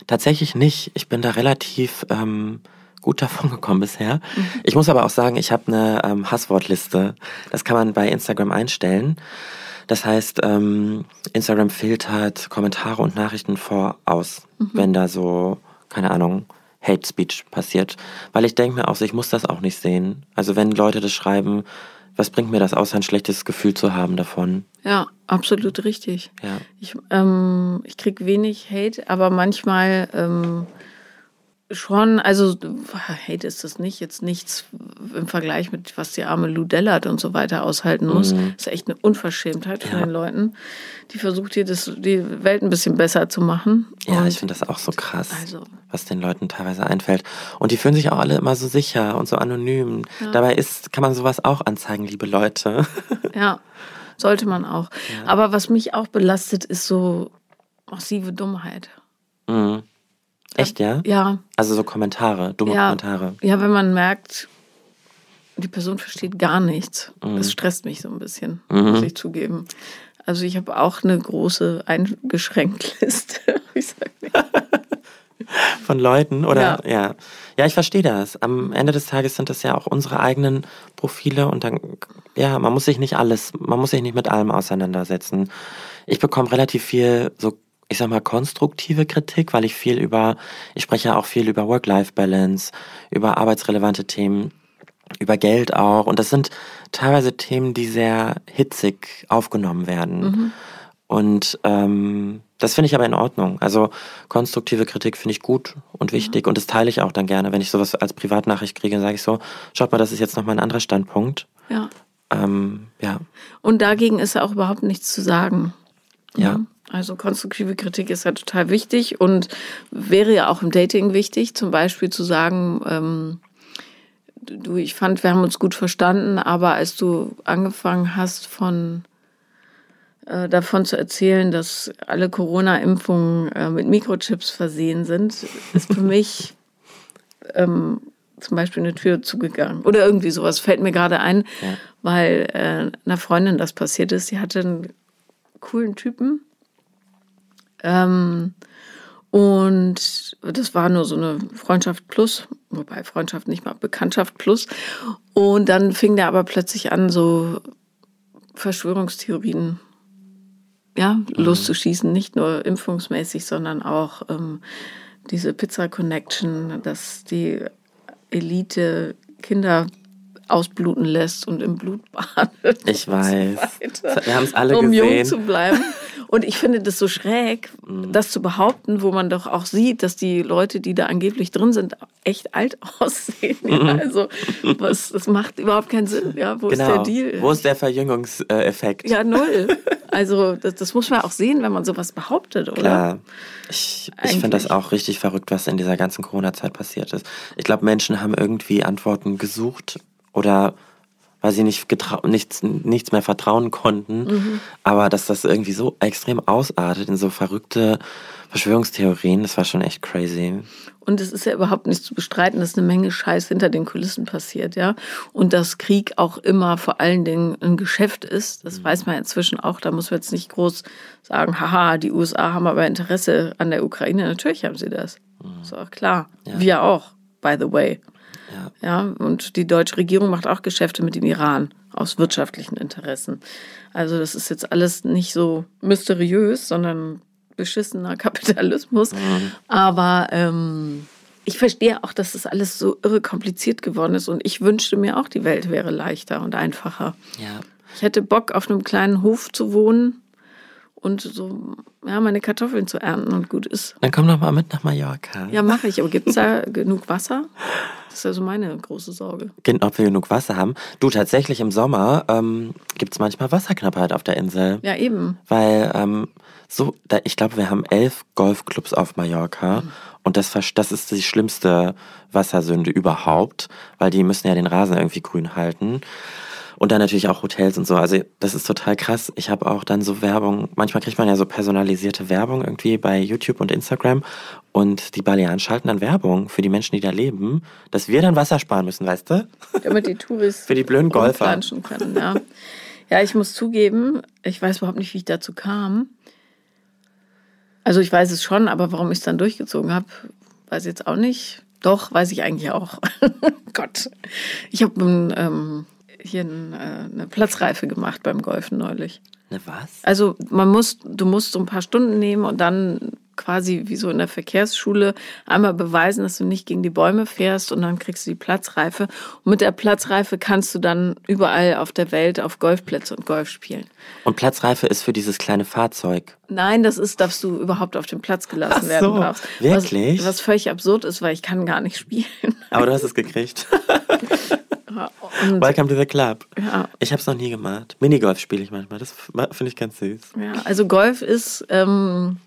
S2: Tatsächlich nicht. Ich bin da relativ ähm, gut davon gekommen bisher. Mhm. Ich muss aber auch sagen, ich habe eine ähm, Hasswortliste. Das kann man bei Instagram einstellen. Das heißt, ähm, Instagram filtert Kommentare und Nachrichten voraus, mhm. wenn da so, keine Ahnung, Hate Speech passiert. Weil ich denke mir auch, ich muss das auch nicht sehen. Also wenn Leute das schreiben, was bringt mir das, außer ein schlechtes Gefühl zu haben davon?
S1: Ja, absolut richtig. Ja. Ich, ähm, ich kriege wenig Hate, aber manchmal ähm, schon, also Hate ist das nicht, jetzt nichts im Vergleich mit, was die arme Lou Dellert und so weiter aushalten muss. Mhm. Das ist echt eine Unverschämtheit ja. von den Leuten. Die versucht hier das, die Welt ein bisschen besser zu machen.
S2: Ja, und ich finde das auch so krass, also. was den Leuten teilweise einfällt. Und die fühlen sich auch alle immer so sicher und so anonym. Ja. Dabei ist, kann man sowas auch anzeigen, liebe Leute.
S1: Ja, sollte man auch. Ja. Aber was mich auch belastet, ist so massive Dummheit.
S2: Mhm. Echt, ja?
S1: Ja.
S2: Also so Kommentare, dumme
S1: ja.
S2: Kommentare.
S1: Ja, wenn man merkt, die Person versteht gar nichts. Mhm. Das stresst mich so ein bisschen, mhm. muss ich zugeben. Also ich habe auch eine große eingeschränkte Liste. ich sag nicht.
S2: Von Leuten, oder? Ja. ja. Ja, ich verstehe das. Am Ende des Tages sind das ja auch unsere eigenen Profile und dann, ja, man muss sich nicht alles, man muss sich nicht mit allem auseinandersetzen. Ich bekomme relativ viel so ich sag mal, konstruktive Kritik, weil ich viel über, ich spreche ja auch viel über Work-Life-Balance, über arbeitsrelevante Themen, über Geld auch. Und das sind teilweise Themen, die sehr hitzig aufgenommen werden. Mhm. Und ähm, das finde ich aber in Ordnung. Also konstruktive Kritik finde ich gut und wichtig mhm. und das teile ich auch dann gerne. Wenn ich sowas als Privatnachricht kriege, sage ich so, schaut mal, das ist jetzt nochmal ein anderer Standpunkt.
S1: Ja.
S2: Ähm, ja.
S1: Und dagegen ist ja auch überhaupt nichts zu sagen.
S2: Ja. ja.
S1: Also konstruktive Kritik ist ja total wichtig und wäre ja auch im Dating wichtig, zum Beispiel zu sagen, ähm, du, ich fand, wir haben uns gut verstanden, aber als du angefangen hast von äh, davon zu erzählen, dass alle Corona-Impfungen äh, mit Mikrochips versehen sind, ist für mich ähm, zum Beispiel eine Tür zugegangen. Oder irgendwie sowas fällt mir gerade ein, ja. weil äh, einer Freundin das passiert ist. Sie hatte einen coolen Typen ähm, und das war nur so eine Freundschaft plus, wobei Freundschaft nicht mal Bekanntschaft plus. Und dann fing der aber plötzlich an, so Verschwörungstheorien ja, mhm. loszuschießen, nicht nur impfungsmäßig, sondern auch ähm, diese Pizza Connection, dass die Elite Kinder ausbluten lässt und im Blut badet.
S2: Ich weiß. Wir haben es alle
S1: um
S2: gesehen.
S1: Um jung zu bleiben. Und ich finde das so schräg, mhm. das zu behaupten, wo man doch auch sieht, dass die Leute, die da angeblich drin sind, echt alt aussehen. Ja, mhm. also was, das macht überhaupt keinen Sinn. Ja, wo genau. ist der Deal?
S2: Wo ist der Verjüngungseffekt?
S1: Ja, null. Also das, das muss man auch sehen, wenn man sowas behauptet, oder?
S2: Klar. Ich, ich finde das auch richtig verrückt, was in dieser ganzen Corona-Zeit passiert ist. Ich glaube, Menschen haben irgendwie Antworten gesucht oder weil sie nicht nichts, nichts mehr vertrauen konnten. Mhm. Aber dass das irgendwie so extrem ausartet in so verrückte Verschwörungstheorien, das war schon echt crazy.
S1: Und es ist ja überhaupt nicht zu bestreiten, dass eine Menge Scheiß hinter den Kulissen passiert, ja. Und dass Krieg auch immer vor allen Dingen ein Geschäft ist, das mhm. weiß man inzwischen auch. Da muss man jetzt nicht groß sagen, haha, die USA haben aber Interesse an der Ukraine. Natürlich haben sie das. Mhm. Ist auch klar. Ja. Wir auch, by the way. Ja. ja. Und die deutsche Regierung macht auch Geschäfte mit dem Iran aus wirtschaftlichen Interessen. Also das ist jetzt alles nicht so mysteriös, sondern beschissener Kapitalismus. Mhm. Aber ähm, ich verstehe auch, dass das alles so irre kompliziert geworden ist. Und ich wünschte mir auch, die Welt wäre leichter und einfacher.
S2: Ja.
S1: Ich hätte Bock, auf einem kleinen Hof zu wohnen und so ja, meine Kartoffeln zu ernten und gut ist.
S2: Dann komm doch mal mit nach Mallorca.
S1: Ja, mache ich. Aber gibt es da genug Wasser? Das ist also meine große Sorge.
S2: Ob wir genug Wasser haben? Du, tatsächlich im Sommer ähm, gibt es manchmal Wasserknappheit auf der Insel.
S1: Ja, eben.
S2: Weil ähm, so, da, ich glaube, wir haben elf Golfclubs auf Mallorca. Mhm. Und das, das ist die schlimmste Wassersünde überhaupt, weil die müssen ja den Rasen irgendwie grün halten. Und dann natürlich auch Hotels und so. Also das ist total krass. Ich habe auch dann so Werbung, manchmal kriegt man ja so personalisierte Werbung irgendwie bei YouTube und Instagram. Und die Balearen schalten dann Werbung für die Menschen, die da leben, dass wir dann Wasser sparen müssen, weißt du?
S1: Damit die Touristen
S2: für die blöden Golfer.
S1: Können, ja. ja, ich muss zugeben, ich weiß überhaupt nicht, wie ich dazu kam. Also ich weiß es schon, aber warum ich es dann durchgezogen habe, weiß ich jetzt auch nicht. Doch, weiß ich eigentlich auch. Gott. Ich habe ähm, hier ein, äh, eine Platzreife gemacht beim Golfen neulich.
S2: Eine was?
S1: Also man muss, du musst so ein paar Stunden nehmen und dann quasi wie so in der Verkehrsschule einmal beweisen, dass du nicht gegen die Bäume fährst und dann kriegst du die Platzreife. Und mit der Platzreife kannst du dann überall auf der Welt auf Golfplätze und Golf spielen.
S2: Und Platzreife ist für dieses kleine Fahrzeug?
S1: Nein, das ist, dass du überhaupt auf dem Platz gelassen Ach werden so, darfst.
S2: Wirklich?
S1: Was, was völlig absurd ist, weil ich kann gar nicht spielen.
S2: Aber du hast es gekriegt. Und Welcome to the Club. Ja. Ich habe es noch nie gemacht. Minigolf spiele ich manchmal. Das finde ich ganz süß.
S1: Ja, also Golf ist. Ähm,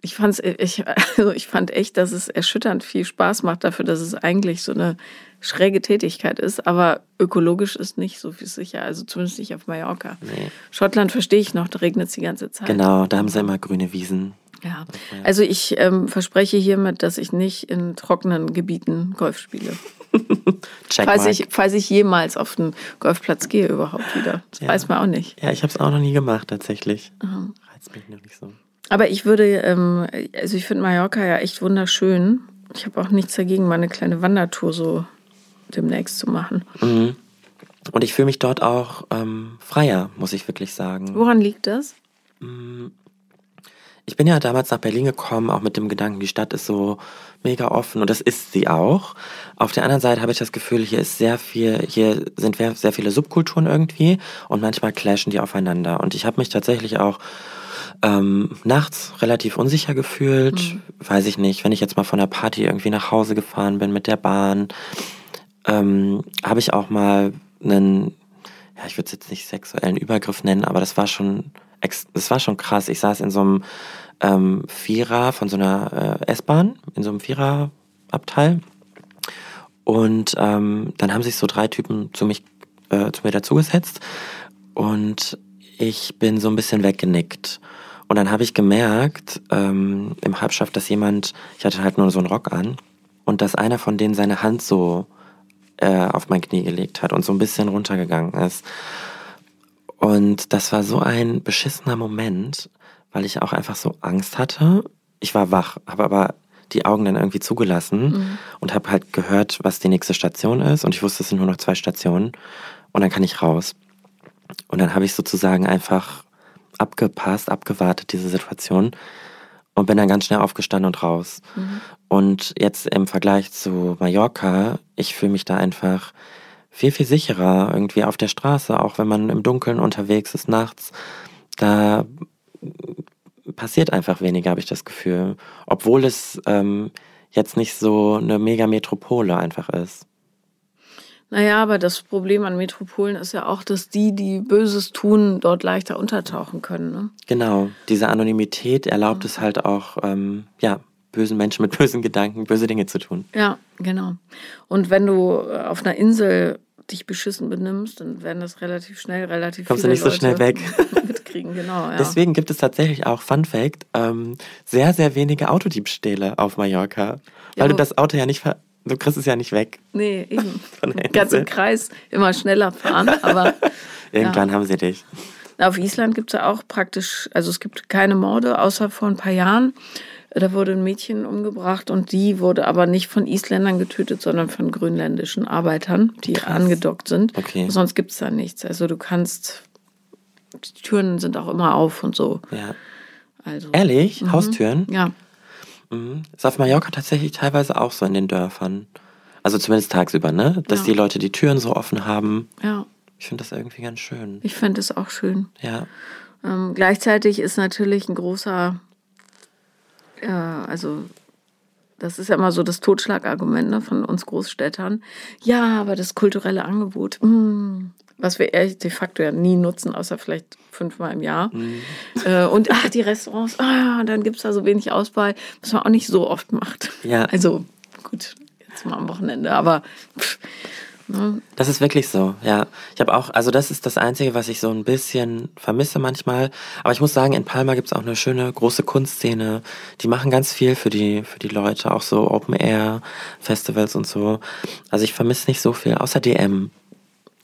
S1: ich, fand's, ich, also ich fand echt, dass es erschütternd viel Spaß macht dafür, dass es eigentlich so eine schräge Tätigkeit ist, aber ökologisch ist nicht so viel sicher, also zumindest nicht auf Mallorca. Nee. Schottland verstehe ich noch, da regnet es die ganze Zeit.
S2: Genau, da haben sie immer grüne Wiesen.
S1: Ja, also ich ähm, verspreche hiermit, dass ich nicht in trockenen Gebieten Golf spiele. falls, ich, falls ich jemals auf den Golfplatz gehe überhaupt wieder. Das ja. weiß man auch nicht.
S2: Ja, ich habe es auch noch nie gemacht tatsächlich. Mhm. Reizt mich noch nicht so.
S1: Aber ich würde, ähm, also ich finde Mallorca ja echt wunderschön. Ich habe auch nichts dagegen, mal eine kleine Wandertour so demnächst zu machen.
S2: Mhm. Und ich fühle mich dort auch ähm, freier, muss ich wirklich sagen.
S1: Woran liegt das?
S2: Mhm. Ich bin ja damals nach Berlin gekommen, auch mit dem Gedanken, die Stadt ist so mega offen und das ist sie auch. Auf der anderen Seite habe ich das Gefühl, hier ist sehr viel, hier sind sehr viele Subkulturen irgendwie und manchmal clashen die aufeinander. Und ich habe mich tatsächlich auch ähm, nachts relativ unsicher gefühlt. Mhm. Weiß ich nicht, wenn ich jetzt mal von der Party irgendwie nach Hause gefahren bin mit der Bahn, ähm, habe ich auch mal einen, ja, ich würde es jetzt nicht sexuellen Übergriff nennen, aber das war schon das war schon krass. Ich saß in so einem ähm, Vierer von so einer äh, S-Bahn, in so einem Viererabteil. Und ähm, dann haben sich so drei Typen zu, mich, äh, zu mir dazugesetzt. Und ich bin so ein bisschen weggenickt. Und dann habe ich gemerkt ähm, im Halbschaft, dass jemand, ich hatte halt nur so einen Rock an, und dass einer von denen seine Hand so äh, auf mein Knie gelegt hat und so ein bisschen runtergegangen ist. Und das war so ein beschissener Moment, weil ich auch einfach so Angst hatte. Ich war wach, habe aber die Augen dann irgendwie zugelassen mhm. und habe halt gehört, was die nächste Station ist. Und ich wusste, es sind nur noch zwei Stationen. Und dann kann ich raus. Und dann habe ich sozusagen einfach abgepasst, abgewartet, diese Situation. Und bin dann ganz schnell aufgestanden und raus. Mhm. Und jetzt im Vergleich zu Mallorca, ich fühle mich da einfach viel, viel sicherer irgendwie auf der Straße, auch wenn man im Dunkeln unterwegs ist nachts. Da passiert einfach weniger, habe ich das Gefühl. Obwohl es ähm, jetzt nicht so eine Megametropole einfach ist.
S1: Naja, aber das Problem an Metropolen ist ja auch, dass die, die Böses tun, dort leichter untertauchen können. Ne?
S2: Genau, diese Anonymität erlaubt ja. es halt auch, ähm, ja, bösen Menschen mit bösen Gedanken böse Dinge zu tun.
S1: Ja, genau. Und wenn du auf einer Insel dich beschissen benimmst, dann werden das relativ schnell, relativ
S2: Kommst du nicht so
S1: Leute
S2: schnell weg.
S1: mitkriegen, genau. Ja.
S2: Deswegen gibt es tatsächlich auch, Fun Fact, ähm, sehr, sehr wenige Autodiebstähle auf Mallorca.
S1: Ja,
S2: Weil du das Auto ja nicht, ver du kriegst es ja nicht weg.
S1: nee, eben. Ganz im. Kreis immer schneller fahren, aber
S2: Irgendwann haben sie dich.
S1: auf Island gibt es ja auch praktisch, also es gibt keine Morde, außer vor ein paar Jahren. Da wurde ein Mädchen umgebracht und die wurde aber nicht von Isländern getötet, sondern von grönländischen Arbeitern, die angedockt sind.
S2: Okay.
S1: Sonst gibt es da nichts. Also du kannst, die Türen sind auch immer auf und so.
S2: Ja.
S1: Also,
S2: Ehrlich? Haustüren?
S1: ja.
S2: Mhm. Ist auf Mallorca tatsächlich teilweise auch so in den Dörfern. Also zumindest tagsüber, ne? Dass
S1: Ja.
S2: die Leute die Türen so offen haben.
S1: Ja,
S2: Ich finde das irgendwie ganz schön.
S1: ich fände es auch schön.
S2: Ja.
S1: Ähm, gleichzeitig ist natürlich ein großer, ja, also das ist ja immer so das Totschlagargument ne, von uns Großstädtern. Ja, aber das kulturelle Angebot, mm, was wir ehrlich de facto ja nie nutzen, außer vielleicht fünfmal im Jahr. Äh, und ach, die Restaurants, ah, dann gibt es da so wenig Auswahl, was man auch nicht so oft macht.
S2: Ja.
S1: Also gut, jetzt mal am Wochenende, aber pff, ne,
S2: Das ist wirklich so, ja. Ich habe auch, also das ist das Einzige, was ich so ein bisschen vermisse manchmal. Aber ich muss sagen, in Palma gibt es auch eine schöne große Kunstszene. Die machen ganz viel für die, für die Leute, auch so Open-Air-Festivals und so. Also ich vermisse nicht so viel, außer DM.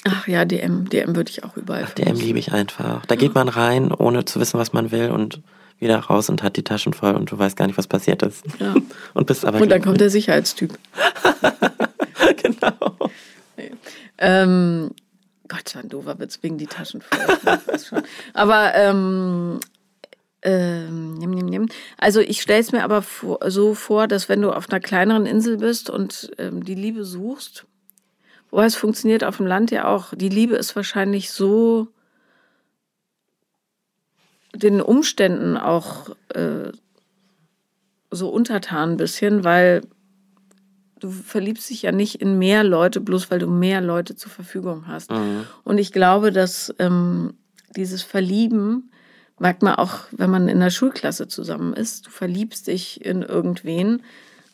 S1: Ach ja, DM, DM würde ich auch überall.
S2: DM liebe ich einfach. Da geht man rein, ohne zu wissen, was man will und wieder raus und hat die Taschen voll und du weißt gar nicht, was passiert ist.
S1: Ja.
S2: Und bist aber
S1: Und dann kommt der Sicherheitstyp.
S2: genau.
S1: Ähm, Gott, Dover wird wegen die Taschen voll. Schon. Aber ähm, ähm, also ich stelle es mir aber so vor, dass wenn du auf einer kleineren Insel bist und ähm, die Liebe suchst, wobei es funktioniert auf dem Land ja auch, die Liebe ist wahrscheinlich so den Umständen auch äh, so untertan ein bisschen, weil du verliebst dich ja nicht in mehr Leute, bloß weil du mehr Leute zur Verfügung hast. Und ich glaube, dass ähm, dieses Verlieben merkt man auch, wenn man in der Schulklasse zusammen ist. Du verliebst dich in irgendwen,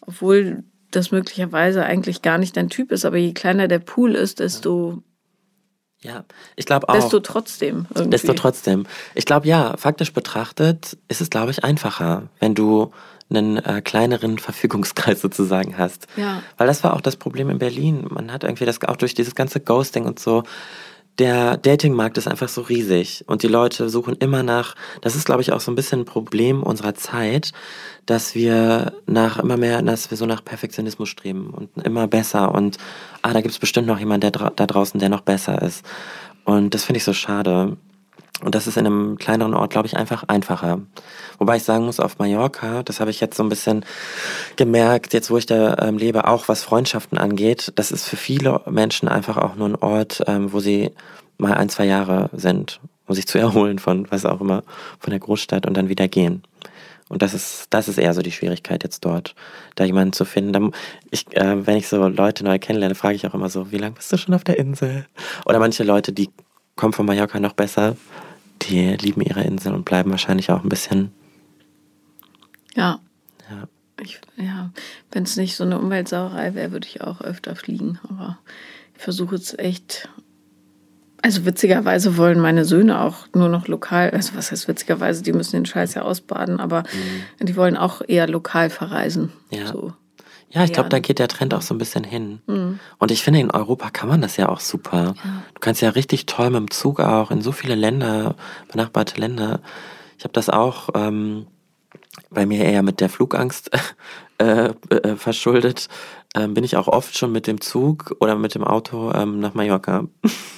S1: obwohl das möglicherweise eigentlich gar nicht dein Typ ist. Aber je kleiner der Pool ist, desto,
S2: Ja, ich glaube auch.
S1: desto trotzdem. Irgendwie.
S2: Desto trotzdem. Ich glaube, ja, faktisch betrachtet ist es, glaube ich, einfacher, wenn du einen äh, kleineren Verfügungskreis sozusagen hast.
S1: Ja.
S2: Weil das war auch das Problem in Berlin. Man hat irgendwie das auch durch dieses ganze Ghosting und so. Der Datingmarkt ist einfach so riesig und die Leute suchen immer nach, das ist glaube ich auch so ein bisschen ein Problem unserer Zeit, dass wir nach immer mehr, dass wir so nach Perfektionismus streben und immer besser und ah, da gibt es bestimmt noch jemand der da draußen, der noch besser ist. Und das finde ich so schade. Und das ist in einem kleineren Ort, glaube ich, einfach einfacher. Wobei ich sagen muss, auf Mallorca, das habe ich jetzt so ein bisschen gemerkt, jetzt wo ich da ähm, lebe, auch was Freundschaften angeht, das ist für viele Menschen einfach auch nur ein Ort, ähm, wo sie mal ein, zwei Jahre sind, um sich zu erholen von was auch immer, von der Großstadt und dann wieder gehen. Und das ist, das ist eher so die Schwierigkeit jetzt dort, da jemanden zu finden. Ich, äh, wenn ich so Leute neu kennenlerne, frage ich auch immer so, wie lange bist du schon auf der Insel? Oder manche Leute, die kommen von Mallorca noch besser, die lieben ihre Insel und bleiben wahrscheinlich auch ein bisschen.
S1: Ja.
S2: Ja.
S1: Ich, ja, wenn es nicht so eine Umweltsauerei wäre, würde ich auch öfter fliegen. Aber ich versuche jetzt echt. Also witzigerweise wollen meine Söhne auch nur noch lokal, also was heißt witzigerweise, die müssen den Scheiß ja ausbaden, aber die wollen auch eher lokal verreisen.
S2: Ja.
S1: So.
S2: Ja, ich glaube,
S1: Ja.
S2: da geht der Trend auch so ein bisschen hin. Und ich finde, in Europa kann man das ja auch super. Du kannst ja richtig toll mit dem Zug auch in so viele Länder, benachbarte Länder. Ich habe das auch ähm, bei mir eher mit der Flugangst äh, äh, verschuldet. Ähm, bin ich auch oft schon mit dem Zug oder mit dem Auto ähm, nach Mallorca.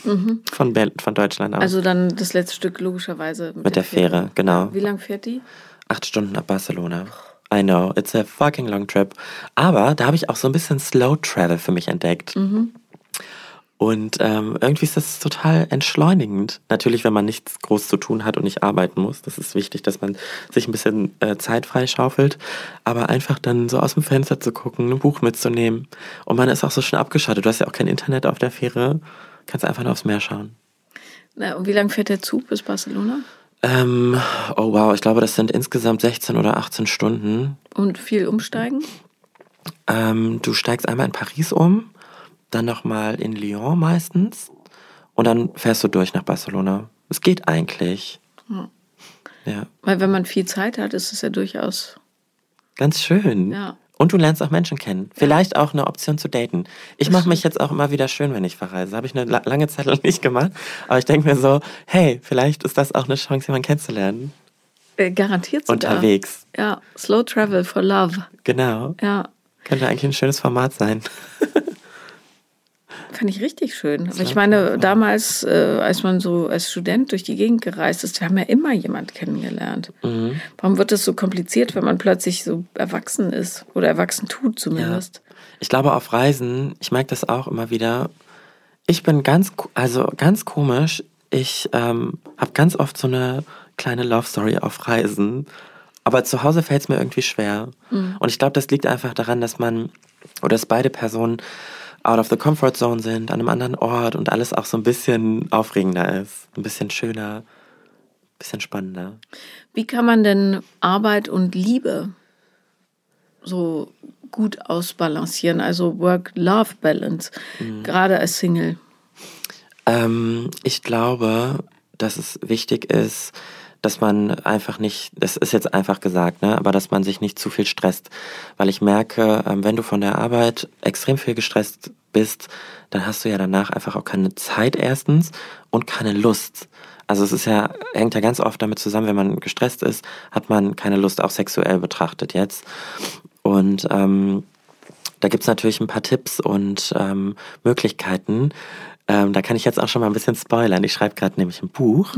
S2: von, Bel von Deutschland aus.
S1: Also dann das letzte Stück logischerweise mit,
S2: mit der Fähre, genau.
S1: Wie lang fährt die?
S2: Acht Stunden nach Barcelona. I know, it's a fucking long trip. Aber da habe ich auch so ein bisschen Slow Travel für mich entdeckt. Und ähm, irgendwie ist das total entschleunigend. Natürlich, wenn man nichts groß zu tun hat und nicht arbeiten muss. Das ist wichtig, dass man sich ein bisschen äh, Zeit freischaufelt. Aber einfach dann so aus dem Fenster zu gucken, ein Buch mitzunehmen. Und man ist auch so schön abgeschottet. Du hast ja auch kein Internet auf der Fähre. Kannst einfach nur aufs Meer schauen.
S1: Na, und wie lang fährt der Zug bis Barcelona?
S2: Ähm, oh wow, ich glaube, das sind insgesamt 16 oder 18 Stunden.
S1: Und viel umsteigen?
S2: Ähm, du steigst einmal in Paris um dann nochmal in Lyon meistens und dann fährst du durch nach Barcelona. Es geht eigentlich.
S1: Hm.
S2: Ja.
S1: Weil wenn man viel Zeit hat, ist es ja durchaus.
S2: Ganz schön.
S1: Ja.
S2: Und du lernst auch Menschen kennen. Vielleicht auch eine Option zu daten. Ich mache mich jetzt auch immer wieder schön, wenn ich verreise. Habe ich eine la- lange Zeit lang nicht gemacht. Aber ich denke mir so, hey, vielleicht ist das auch eine Chance, jemanden kennenzulernen.
S1: Äh, garantiert sogar.
S2: Unterwegs.
S1: Ja, Slow Travel for Love.
S2: Genau.
S1: Ja,
S2: Könnte eigentlich ein schönes Format sein.
S1: fand ich richtig schön. Aber ich meine, damals, äh, als man so als Student durch die Gegend gereist ist, wir haben ja immer jemand kennengelernt.
S2: Mhm.
S1: Warum wird das so kompliziert, wenn man plötzlich so erwachsen ist oder erwachsen tut zumindest?
S2: Ich glaube, auf Reisen, ich merke das auch immer wieder. Ich bin ganz, also ganz komisch. Ich ähm, habe ganz oft so eine kleine Love Story auf Reisen. Aber zu Hause fällt es mir irgendwie schwer. Und ich glaube, das liegt einfach daran, dass man oder dass beide Personen out of the comfort zone sind, an einem anderen Ort und alles auch so ein bisschen aufregender ist. Ein bisschen schöner, ein bisschen spannender.
S1: Wie kann man denn Arbeit und Liebe so gut ausbalancieren? Also Work-Love-Balance,
S2: Mhm.
S1: gerade als Single.
S2: Ähm, ich glaube, dass es wichtig ist, dass man einfach nicht, das ist jetzt einfach gesagt, ne, aber dass man sich nicht zu viel stresst. Weil ich merke, ähm, wenn du von der Arbeit extrem viel gestresst bist, dann hast du ja danach einfach auch keine Zeit erstens und keine Lust. Also es ist ja, hängt ja ganz oft damit zusammen, wenn man gestresst ist, hat man keine Lust, auch sexuell betrachtet jetzt. Und ähm, da gibt's natürlich ein paar Tipps und ähm, Möglichkeiten. Ähm, da kann ich jetzt auch schon mal ein bisschen spoilern. Ich schreibe gerade nämlich ein Buch,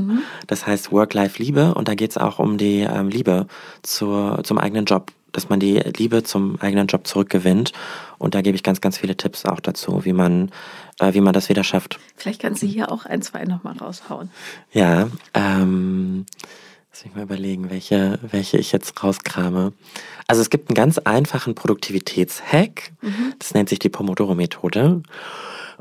S2: das heißt Work-Life-Liebe und da geht's auch um die ähm, Liebe zur, zum eigenen Job, dass man die Liebe zum eigenen Job zurückgewinnt. Und da gebe ich ganz, ganz viele Tipps auch dazu, wie man, äh, wie man das wieder schafft.
S1: Vielleicht kannst du hier auch ein, zwei nochmal raushauen.
S2: Ja, ähm, lass mich mal überlegen, welche, welche ich jetzt rauskrame. Also es gibt einen ganz einfachen Produktivitätshack. Das nennt sich die Pomodoro-Methode.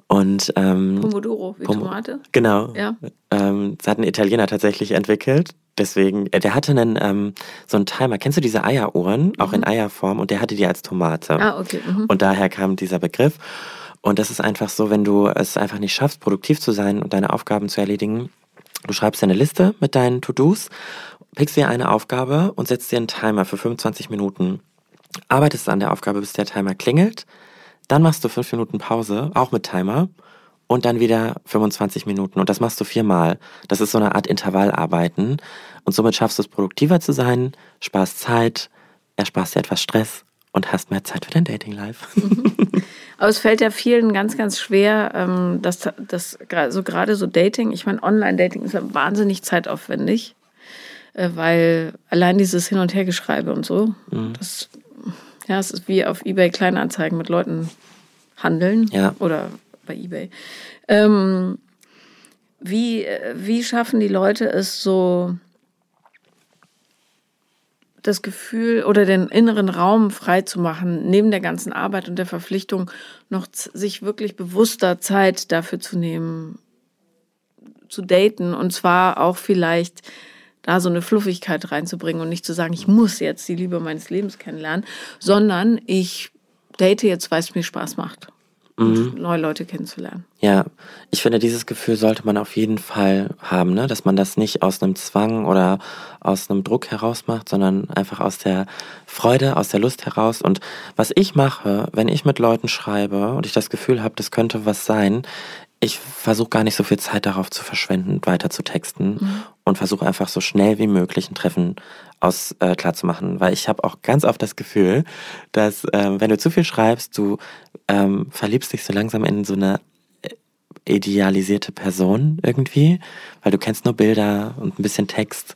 S2: Und ähm,
S1: Pomodoro, wie
S2: Pom-
S1: Tomate.
S2: Genau.
S1: Ja.
S2: Ähm, das hat ein Italiener tatsächlich entwickelt. Deswegen, äh, der hatte einen, ähm, so einen Timer. Kennst du diese Eieruhren? Auch in Eierform. Und der hatte die als Tomate.
S1: Ah, okay. Mhm.
S2: Und daher kam dieser Begriff. Und das ist einfach so, wenn du es einfach nicht schaffst, produktiv zu sein und deine Aufgaben zu erledigen, du schreibst dir eine Liste mit deinen To-Dos, pickst dir eine Aufgabe und setzt dir einen Timer für 25 Minuten. Arbeitest an der Aufgabe, bis der Timer klingelt. Dann machst du fünf Minuten Pause, auch mit Timer. Und dann wieder 25 Minuten. Und das machst du viermal. Das ist so eine Art Intervallarbeiten. Und somit schaffst du es, produktiver zu sein, sparst Zeit, ersparst dir etwas Stress und hast mehr Zeit für dein Dating-Life.
S1: Aber es fällt ja vielen ganz, ganz schwer, ähm, dass das gra- so gerade so Dating, ich meine, Online-Dating ist ja wahnsinnig zeitaufwendig, äh, weil allein dieses Hin- und Hergeschreibe und so,
S2: Mhm.
S1: das, ja, es ist wie auf Ebay Kleinanzeigen mit Leuten handeln
S2: Ja.
S1: oder bei Ebay. Ähm, wie, wie schaffen die Leute es so, das Gefühl oder den inneren Raum frei zu machen, neben der ganzen Arbeit und der Verpflichtung noch sich wirklich bewusster Zeit dafür zu nehmen, zu daten und zwar auch vielleicht da so eine Fluffigkeit reinzubringen und nicht zu sagen, ich muss jetzt die Liebe meines Lebens kennenlernen, sondern ich date jetzt, weil es mir Spaß macht, und neue Leute kennenzulernen.
S2: Ja, ich finde, dieses Gefühl sollte man auf jeden Fall haben, ne? dass man das nicht aus einem Zwang oder aus einem Druck heraus macht, sondern einfach aus der Freude, aus der Lust heraus. Und was ich mache, wenn ich mit Leuten schreibe und ich das Gefühl habe, das könnte was sein, ich versuche gar nicht so viel Zeit darauf zu verschwenden, weiter zu texten und versuche einfach so schnell wie möglich ein Treffen aus äh, klar zu machen, weil ich habe auch ganz oft das Gefühl, dass ähm, wenn du zu viel schreibst, du ähm, verliebst dich so langsam in so eine äh, idealisierte Person irgendwie, weil du kennst nur Bilder und ein bisschen Text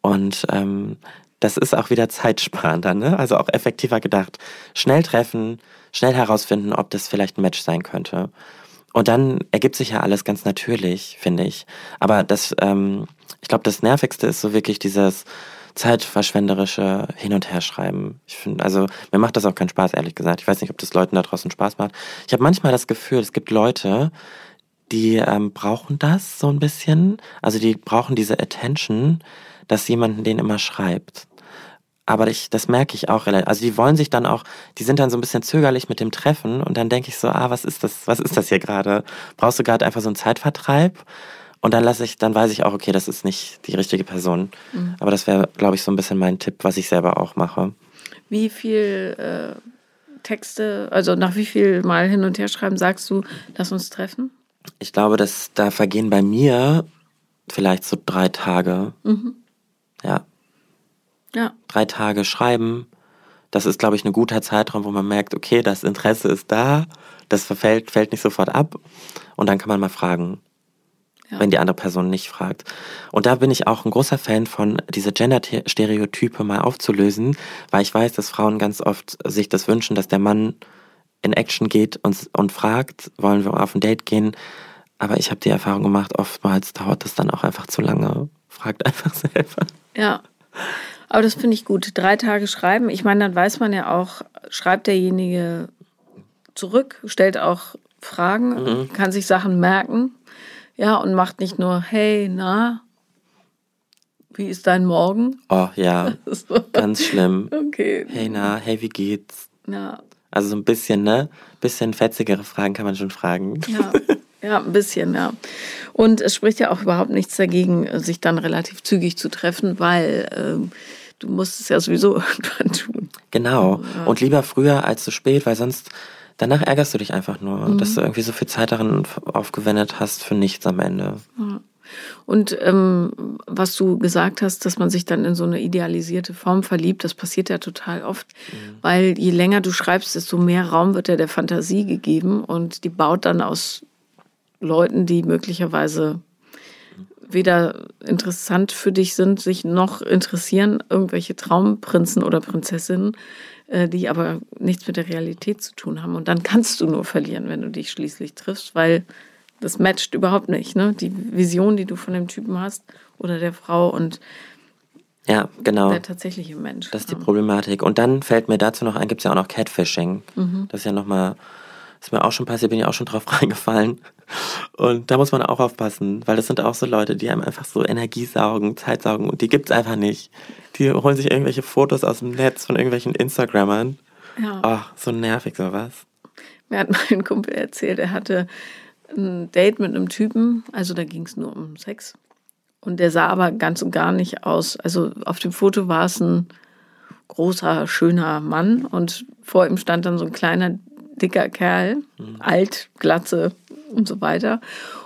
S2: und ähm, das ist auch wieder zeitsparender, ne? Also auch effektiver gedacht. Schnell treffen, schnell herausfinden, ob das vielleicht ein Match sein könnte. Und dann ergibt sich ja alles ganz natürlich, finde ich. Aber das, ähm, ich glaube, das Nervigste ist so wirklich dieses zeitverschwenderische Hin- und Herschreiben. Ich finde, also mir macht das auch keinen Spaß, ehrlich gesagt. Ich weiß nicht, ob das Leuten da draußen Spaß macht. Ich habe manchmal das Gefühl, es gibt Leute, die ähm, brauchen das so ein bisschen. Also die brauchen diese Attention, dass jemand denen immer schreibt. Aber ich, das merke ich auch relativ. Also die wollen sich dann auch, die sind dann so ein bisschen zögerlich mit dem Treffen und dann denke ich so, ah, was ist das, was ist das hier gerade? Brauchst du gerade einfach so einen Zeitvertreib? Und dann lasse ich, dann weiß ich auch, okay, das ist nicht die richtige Person. Mhm. Aber das wäre, glaube ich, so ein bisschen mein Tipp, was ich selber auch mache.
S1: Wie viel äh, Texte, also nach wie viel Mal hin und her schreiben, sagst du, lass uns treffen?
S2: Ich glaube, dass da vergehen bei mir vielleicht so drei Tage. Mhm. Ja. Ja. Drei Tage schreiben. Das ist, glaube ich, ein guter Zeitraum, wo man merkt, okay, das Interesse ist da, das fällt, fällt nicht sofort ab. Und dann kann man mal fragen, ja. wenn die andere Person nicht fragt. Und da bin ich auch ein großer Fan von, diese Gender-Stereotype mal aufzulösen, weil ich weiß, dass Frauen ganz oft sich das wünschen, dass der Mann in Action geht und, und fragt, wollen wir auf ein Date gehen. Aber ich habe die Erfahrung gemacht, oftmals dauert das dann auch einfach zu lange. Fragt einfach selber.
S1: Ja. Aber das finde ich gut. Drei Tage schreiben. Ich meine, dann weiß man ja auch, schreibt derjenige zurück, stellt auch Fragen, mhm. kann sich Sachen merken. Ja, und macht nicht nur, hey, na, wie ist dein Morgen?
S2: Oh ja, so. ganz schlimm. Okay. Hey, na, hey, wie geht's? Ja. Also so ein bisschen, ne? Bisschen fetzigere Fragen kann man schon fragen.
S1: Ja. Ja, ein bisschen, ja. Und es spricht ja auch überhaupt nichts dagegen, sich dann relativ zügig zu treffen, weil ähm, du musst es ja sowieso irgendwann tun.
S2: Genau. Ja. Und lieber früher als zu spät, weil sonst danach ärgerst du dich einfach nur, mhm. dass du irgendwie so viel Zeit darin aufgewendet hast für nichts am Ende.
S1: Ja. Und ähm, was du gesagt hast, dass man sich dann in so eine idealisierte Form verliebt, das passiert ja total oft, mhm. weil je länger du schreibst, desto mehr Raum wird ja der Fantasie gegeben und die baut dann aus Leuten, die möglicherweise weder interessant für dich sind, sich noch interessieren, irgendwelche Traumprinzen oder Prinzessinnen, äh, die aber nichts mit der Realität zu tun haben. Und dann kannst du nur verlieren, wenn du dich schließlich triffst, weil das matcht überhaupt nicht. Ne? Die Vision, die du von dem Typen hast oder der Frau und
S2: ja, genau.
S1: der tatsächliche Mensch.
S2: Das ist die Problematik. Und dann fällt mir dazu noch ein, gibt es ja auch noch Catfishing. Mhm. Das ist ja nochmal ist mir auch schon passiert, bin ich auch schon drauf reingefallen. Und da muss man auch aufpassen, weil das sind auch so Leute, die einem einfach so Energie saugen, Zeit saugen und die gibt es einfach nicht. Die holen sich irgendwelche Fotos aus dem Netz von irgendwelchen Instagrammern. Ja. Oh, so nervig sowas.
S1: Mir hat mal ein Kumpel erzählt, er hatte ein Date mit einem Typen, also da ging es nur um Sex. Und der sah aber ganz und gar nicht aus. Also auf dem Foto war es ein großer, schöner Mann und vor ihm stand dann so ein kleiner dicker Kerl, mhm. alt, Glatze und so weiter.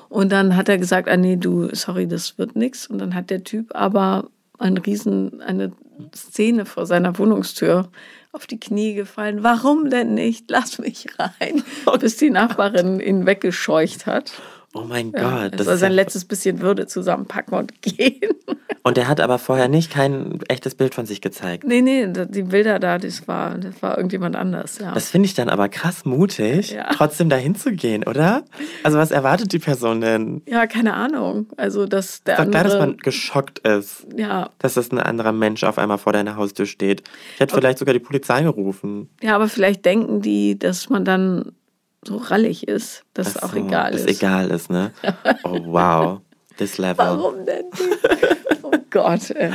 S1: Und dann hat er gesagt, ah nee, du, sorry, das wird nichts. Und dann hat der Typ aber ein Riesen, eine Szene vor seiner Wohnungstür auf die Knie gefallen. Warum denn nicht? Lass mich rein. Bis die Nachbarin ihn weggescheucht hat.
S2: Oh mein ja, Gott.
S1: Das soll sein letztes bisschen Würde zusammenpacken und gehen.
S2: Und er hat aber vorher nicht kein echtes Bild von sich gezeigt.
S1: Nee, nee, die Bilder da, das war, das war irgendjemand anders, ja.
S2: Das finde ich dann aber krass mutig, ja. trotzdem dahin zu gehen, oder? Also was erwartet die Person denn?
S1: Ja, keine Ahnung. Also, dass der
S2: Sag
S1: andere...
S2: klar, dass man geschockt ist. Ja. Dass das ein anderer Mensch auf einmal vor deiner Haustür steht. Ich hätte okay. vielleicht sogar die Polizei gerufen.
S1: Ja, aber vielleicht denken die, dass man dann so rallig ist, dass es auch egal ist.
S2: Egal ist, ne? Oh, wow. This level.
S1: Warum denn Oh Gott. Äh.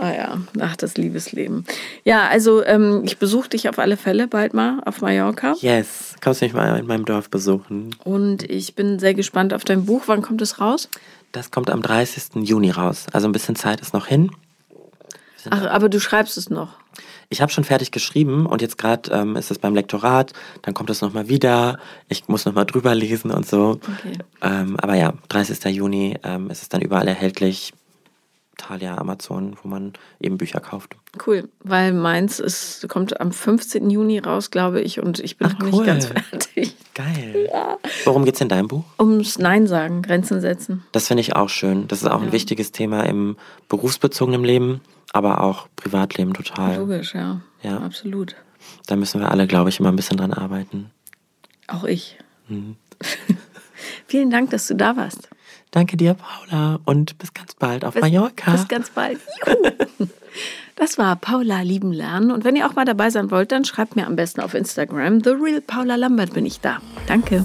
S1: Ah ja, ach, das Liebesleben. Ja, also ähm, ich besuche dich auf alle Fälle bald mal auf Mallorca.
S2: Yes, kannst du mich mal in meinem Dorf besuchen.
S1: Und ich bin sehr gespannt auf dein Buch. Wann kommt es raus?
S2: Das kommt am 30. Juni raus. Also ein bisschen Zeit ist noch hin.
S1: Ach, aber du schreibst es noch.
S2: Ich habe schon fertig geschrieben und jetzt gerade ähm, ist es beim Lektorat, dann kommt es nochmal wieder, ich muss nochmal drüber lesen und so. Okay. Ähm, aber ja, 30. Juni ähm, ist es dann überall erhältlich. Thalia, Amazon, wo man eben Bücher kauft.
S1: Cool, weil meins ist, kommt am 15. Juni raus, glaube ich, und ich bin Ach, noch cool. nicht ganz fertig.
S2: Geil. Ja. Worum geht es in deinem Buch?
S1: Ums Nein sagen, Grenzen setzen.
S2: Das finde ich auch schön. Das ist auch ja. ein wichtiges Thema im berufsbezogenen Leben aber auch Privatleben total.
S1: Logisch, ja. Ja. Absolut.
S2: Da müssen wir alle, glaube ich, immer ein bisschen dran arbeiten.
S1: Auch ich. Mhm. Vielen Dank, dass du da warst.
S2: Danke dir, Paula, und bis ganz bald auf bis, Mallorca.
S1: Bis ganz bald. Juhu. Das war Paula lieben lernen. Und wenn ihr auch mal dabei sein wollt, dann schreibt mir am besten auf Instagram. The Real Paula Lambert bin ich da. Danke.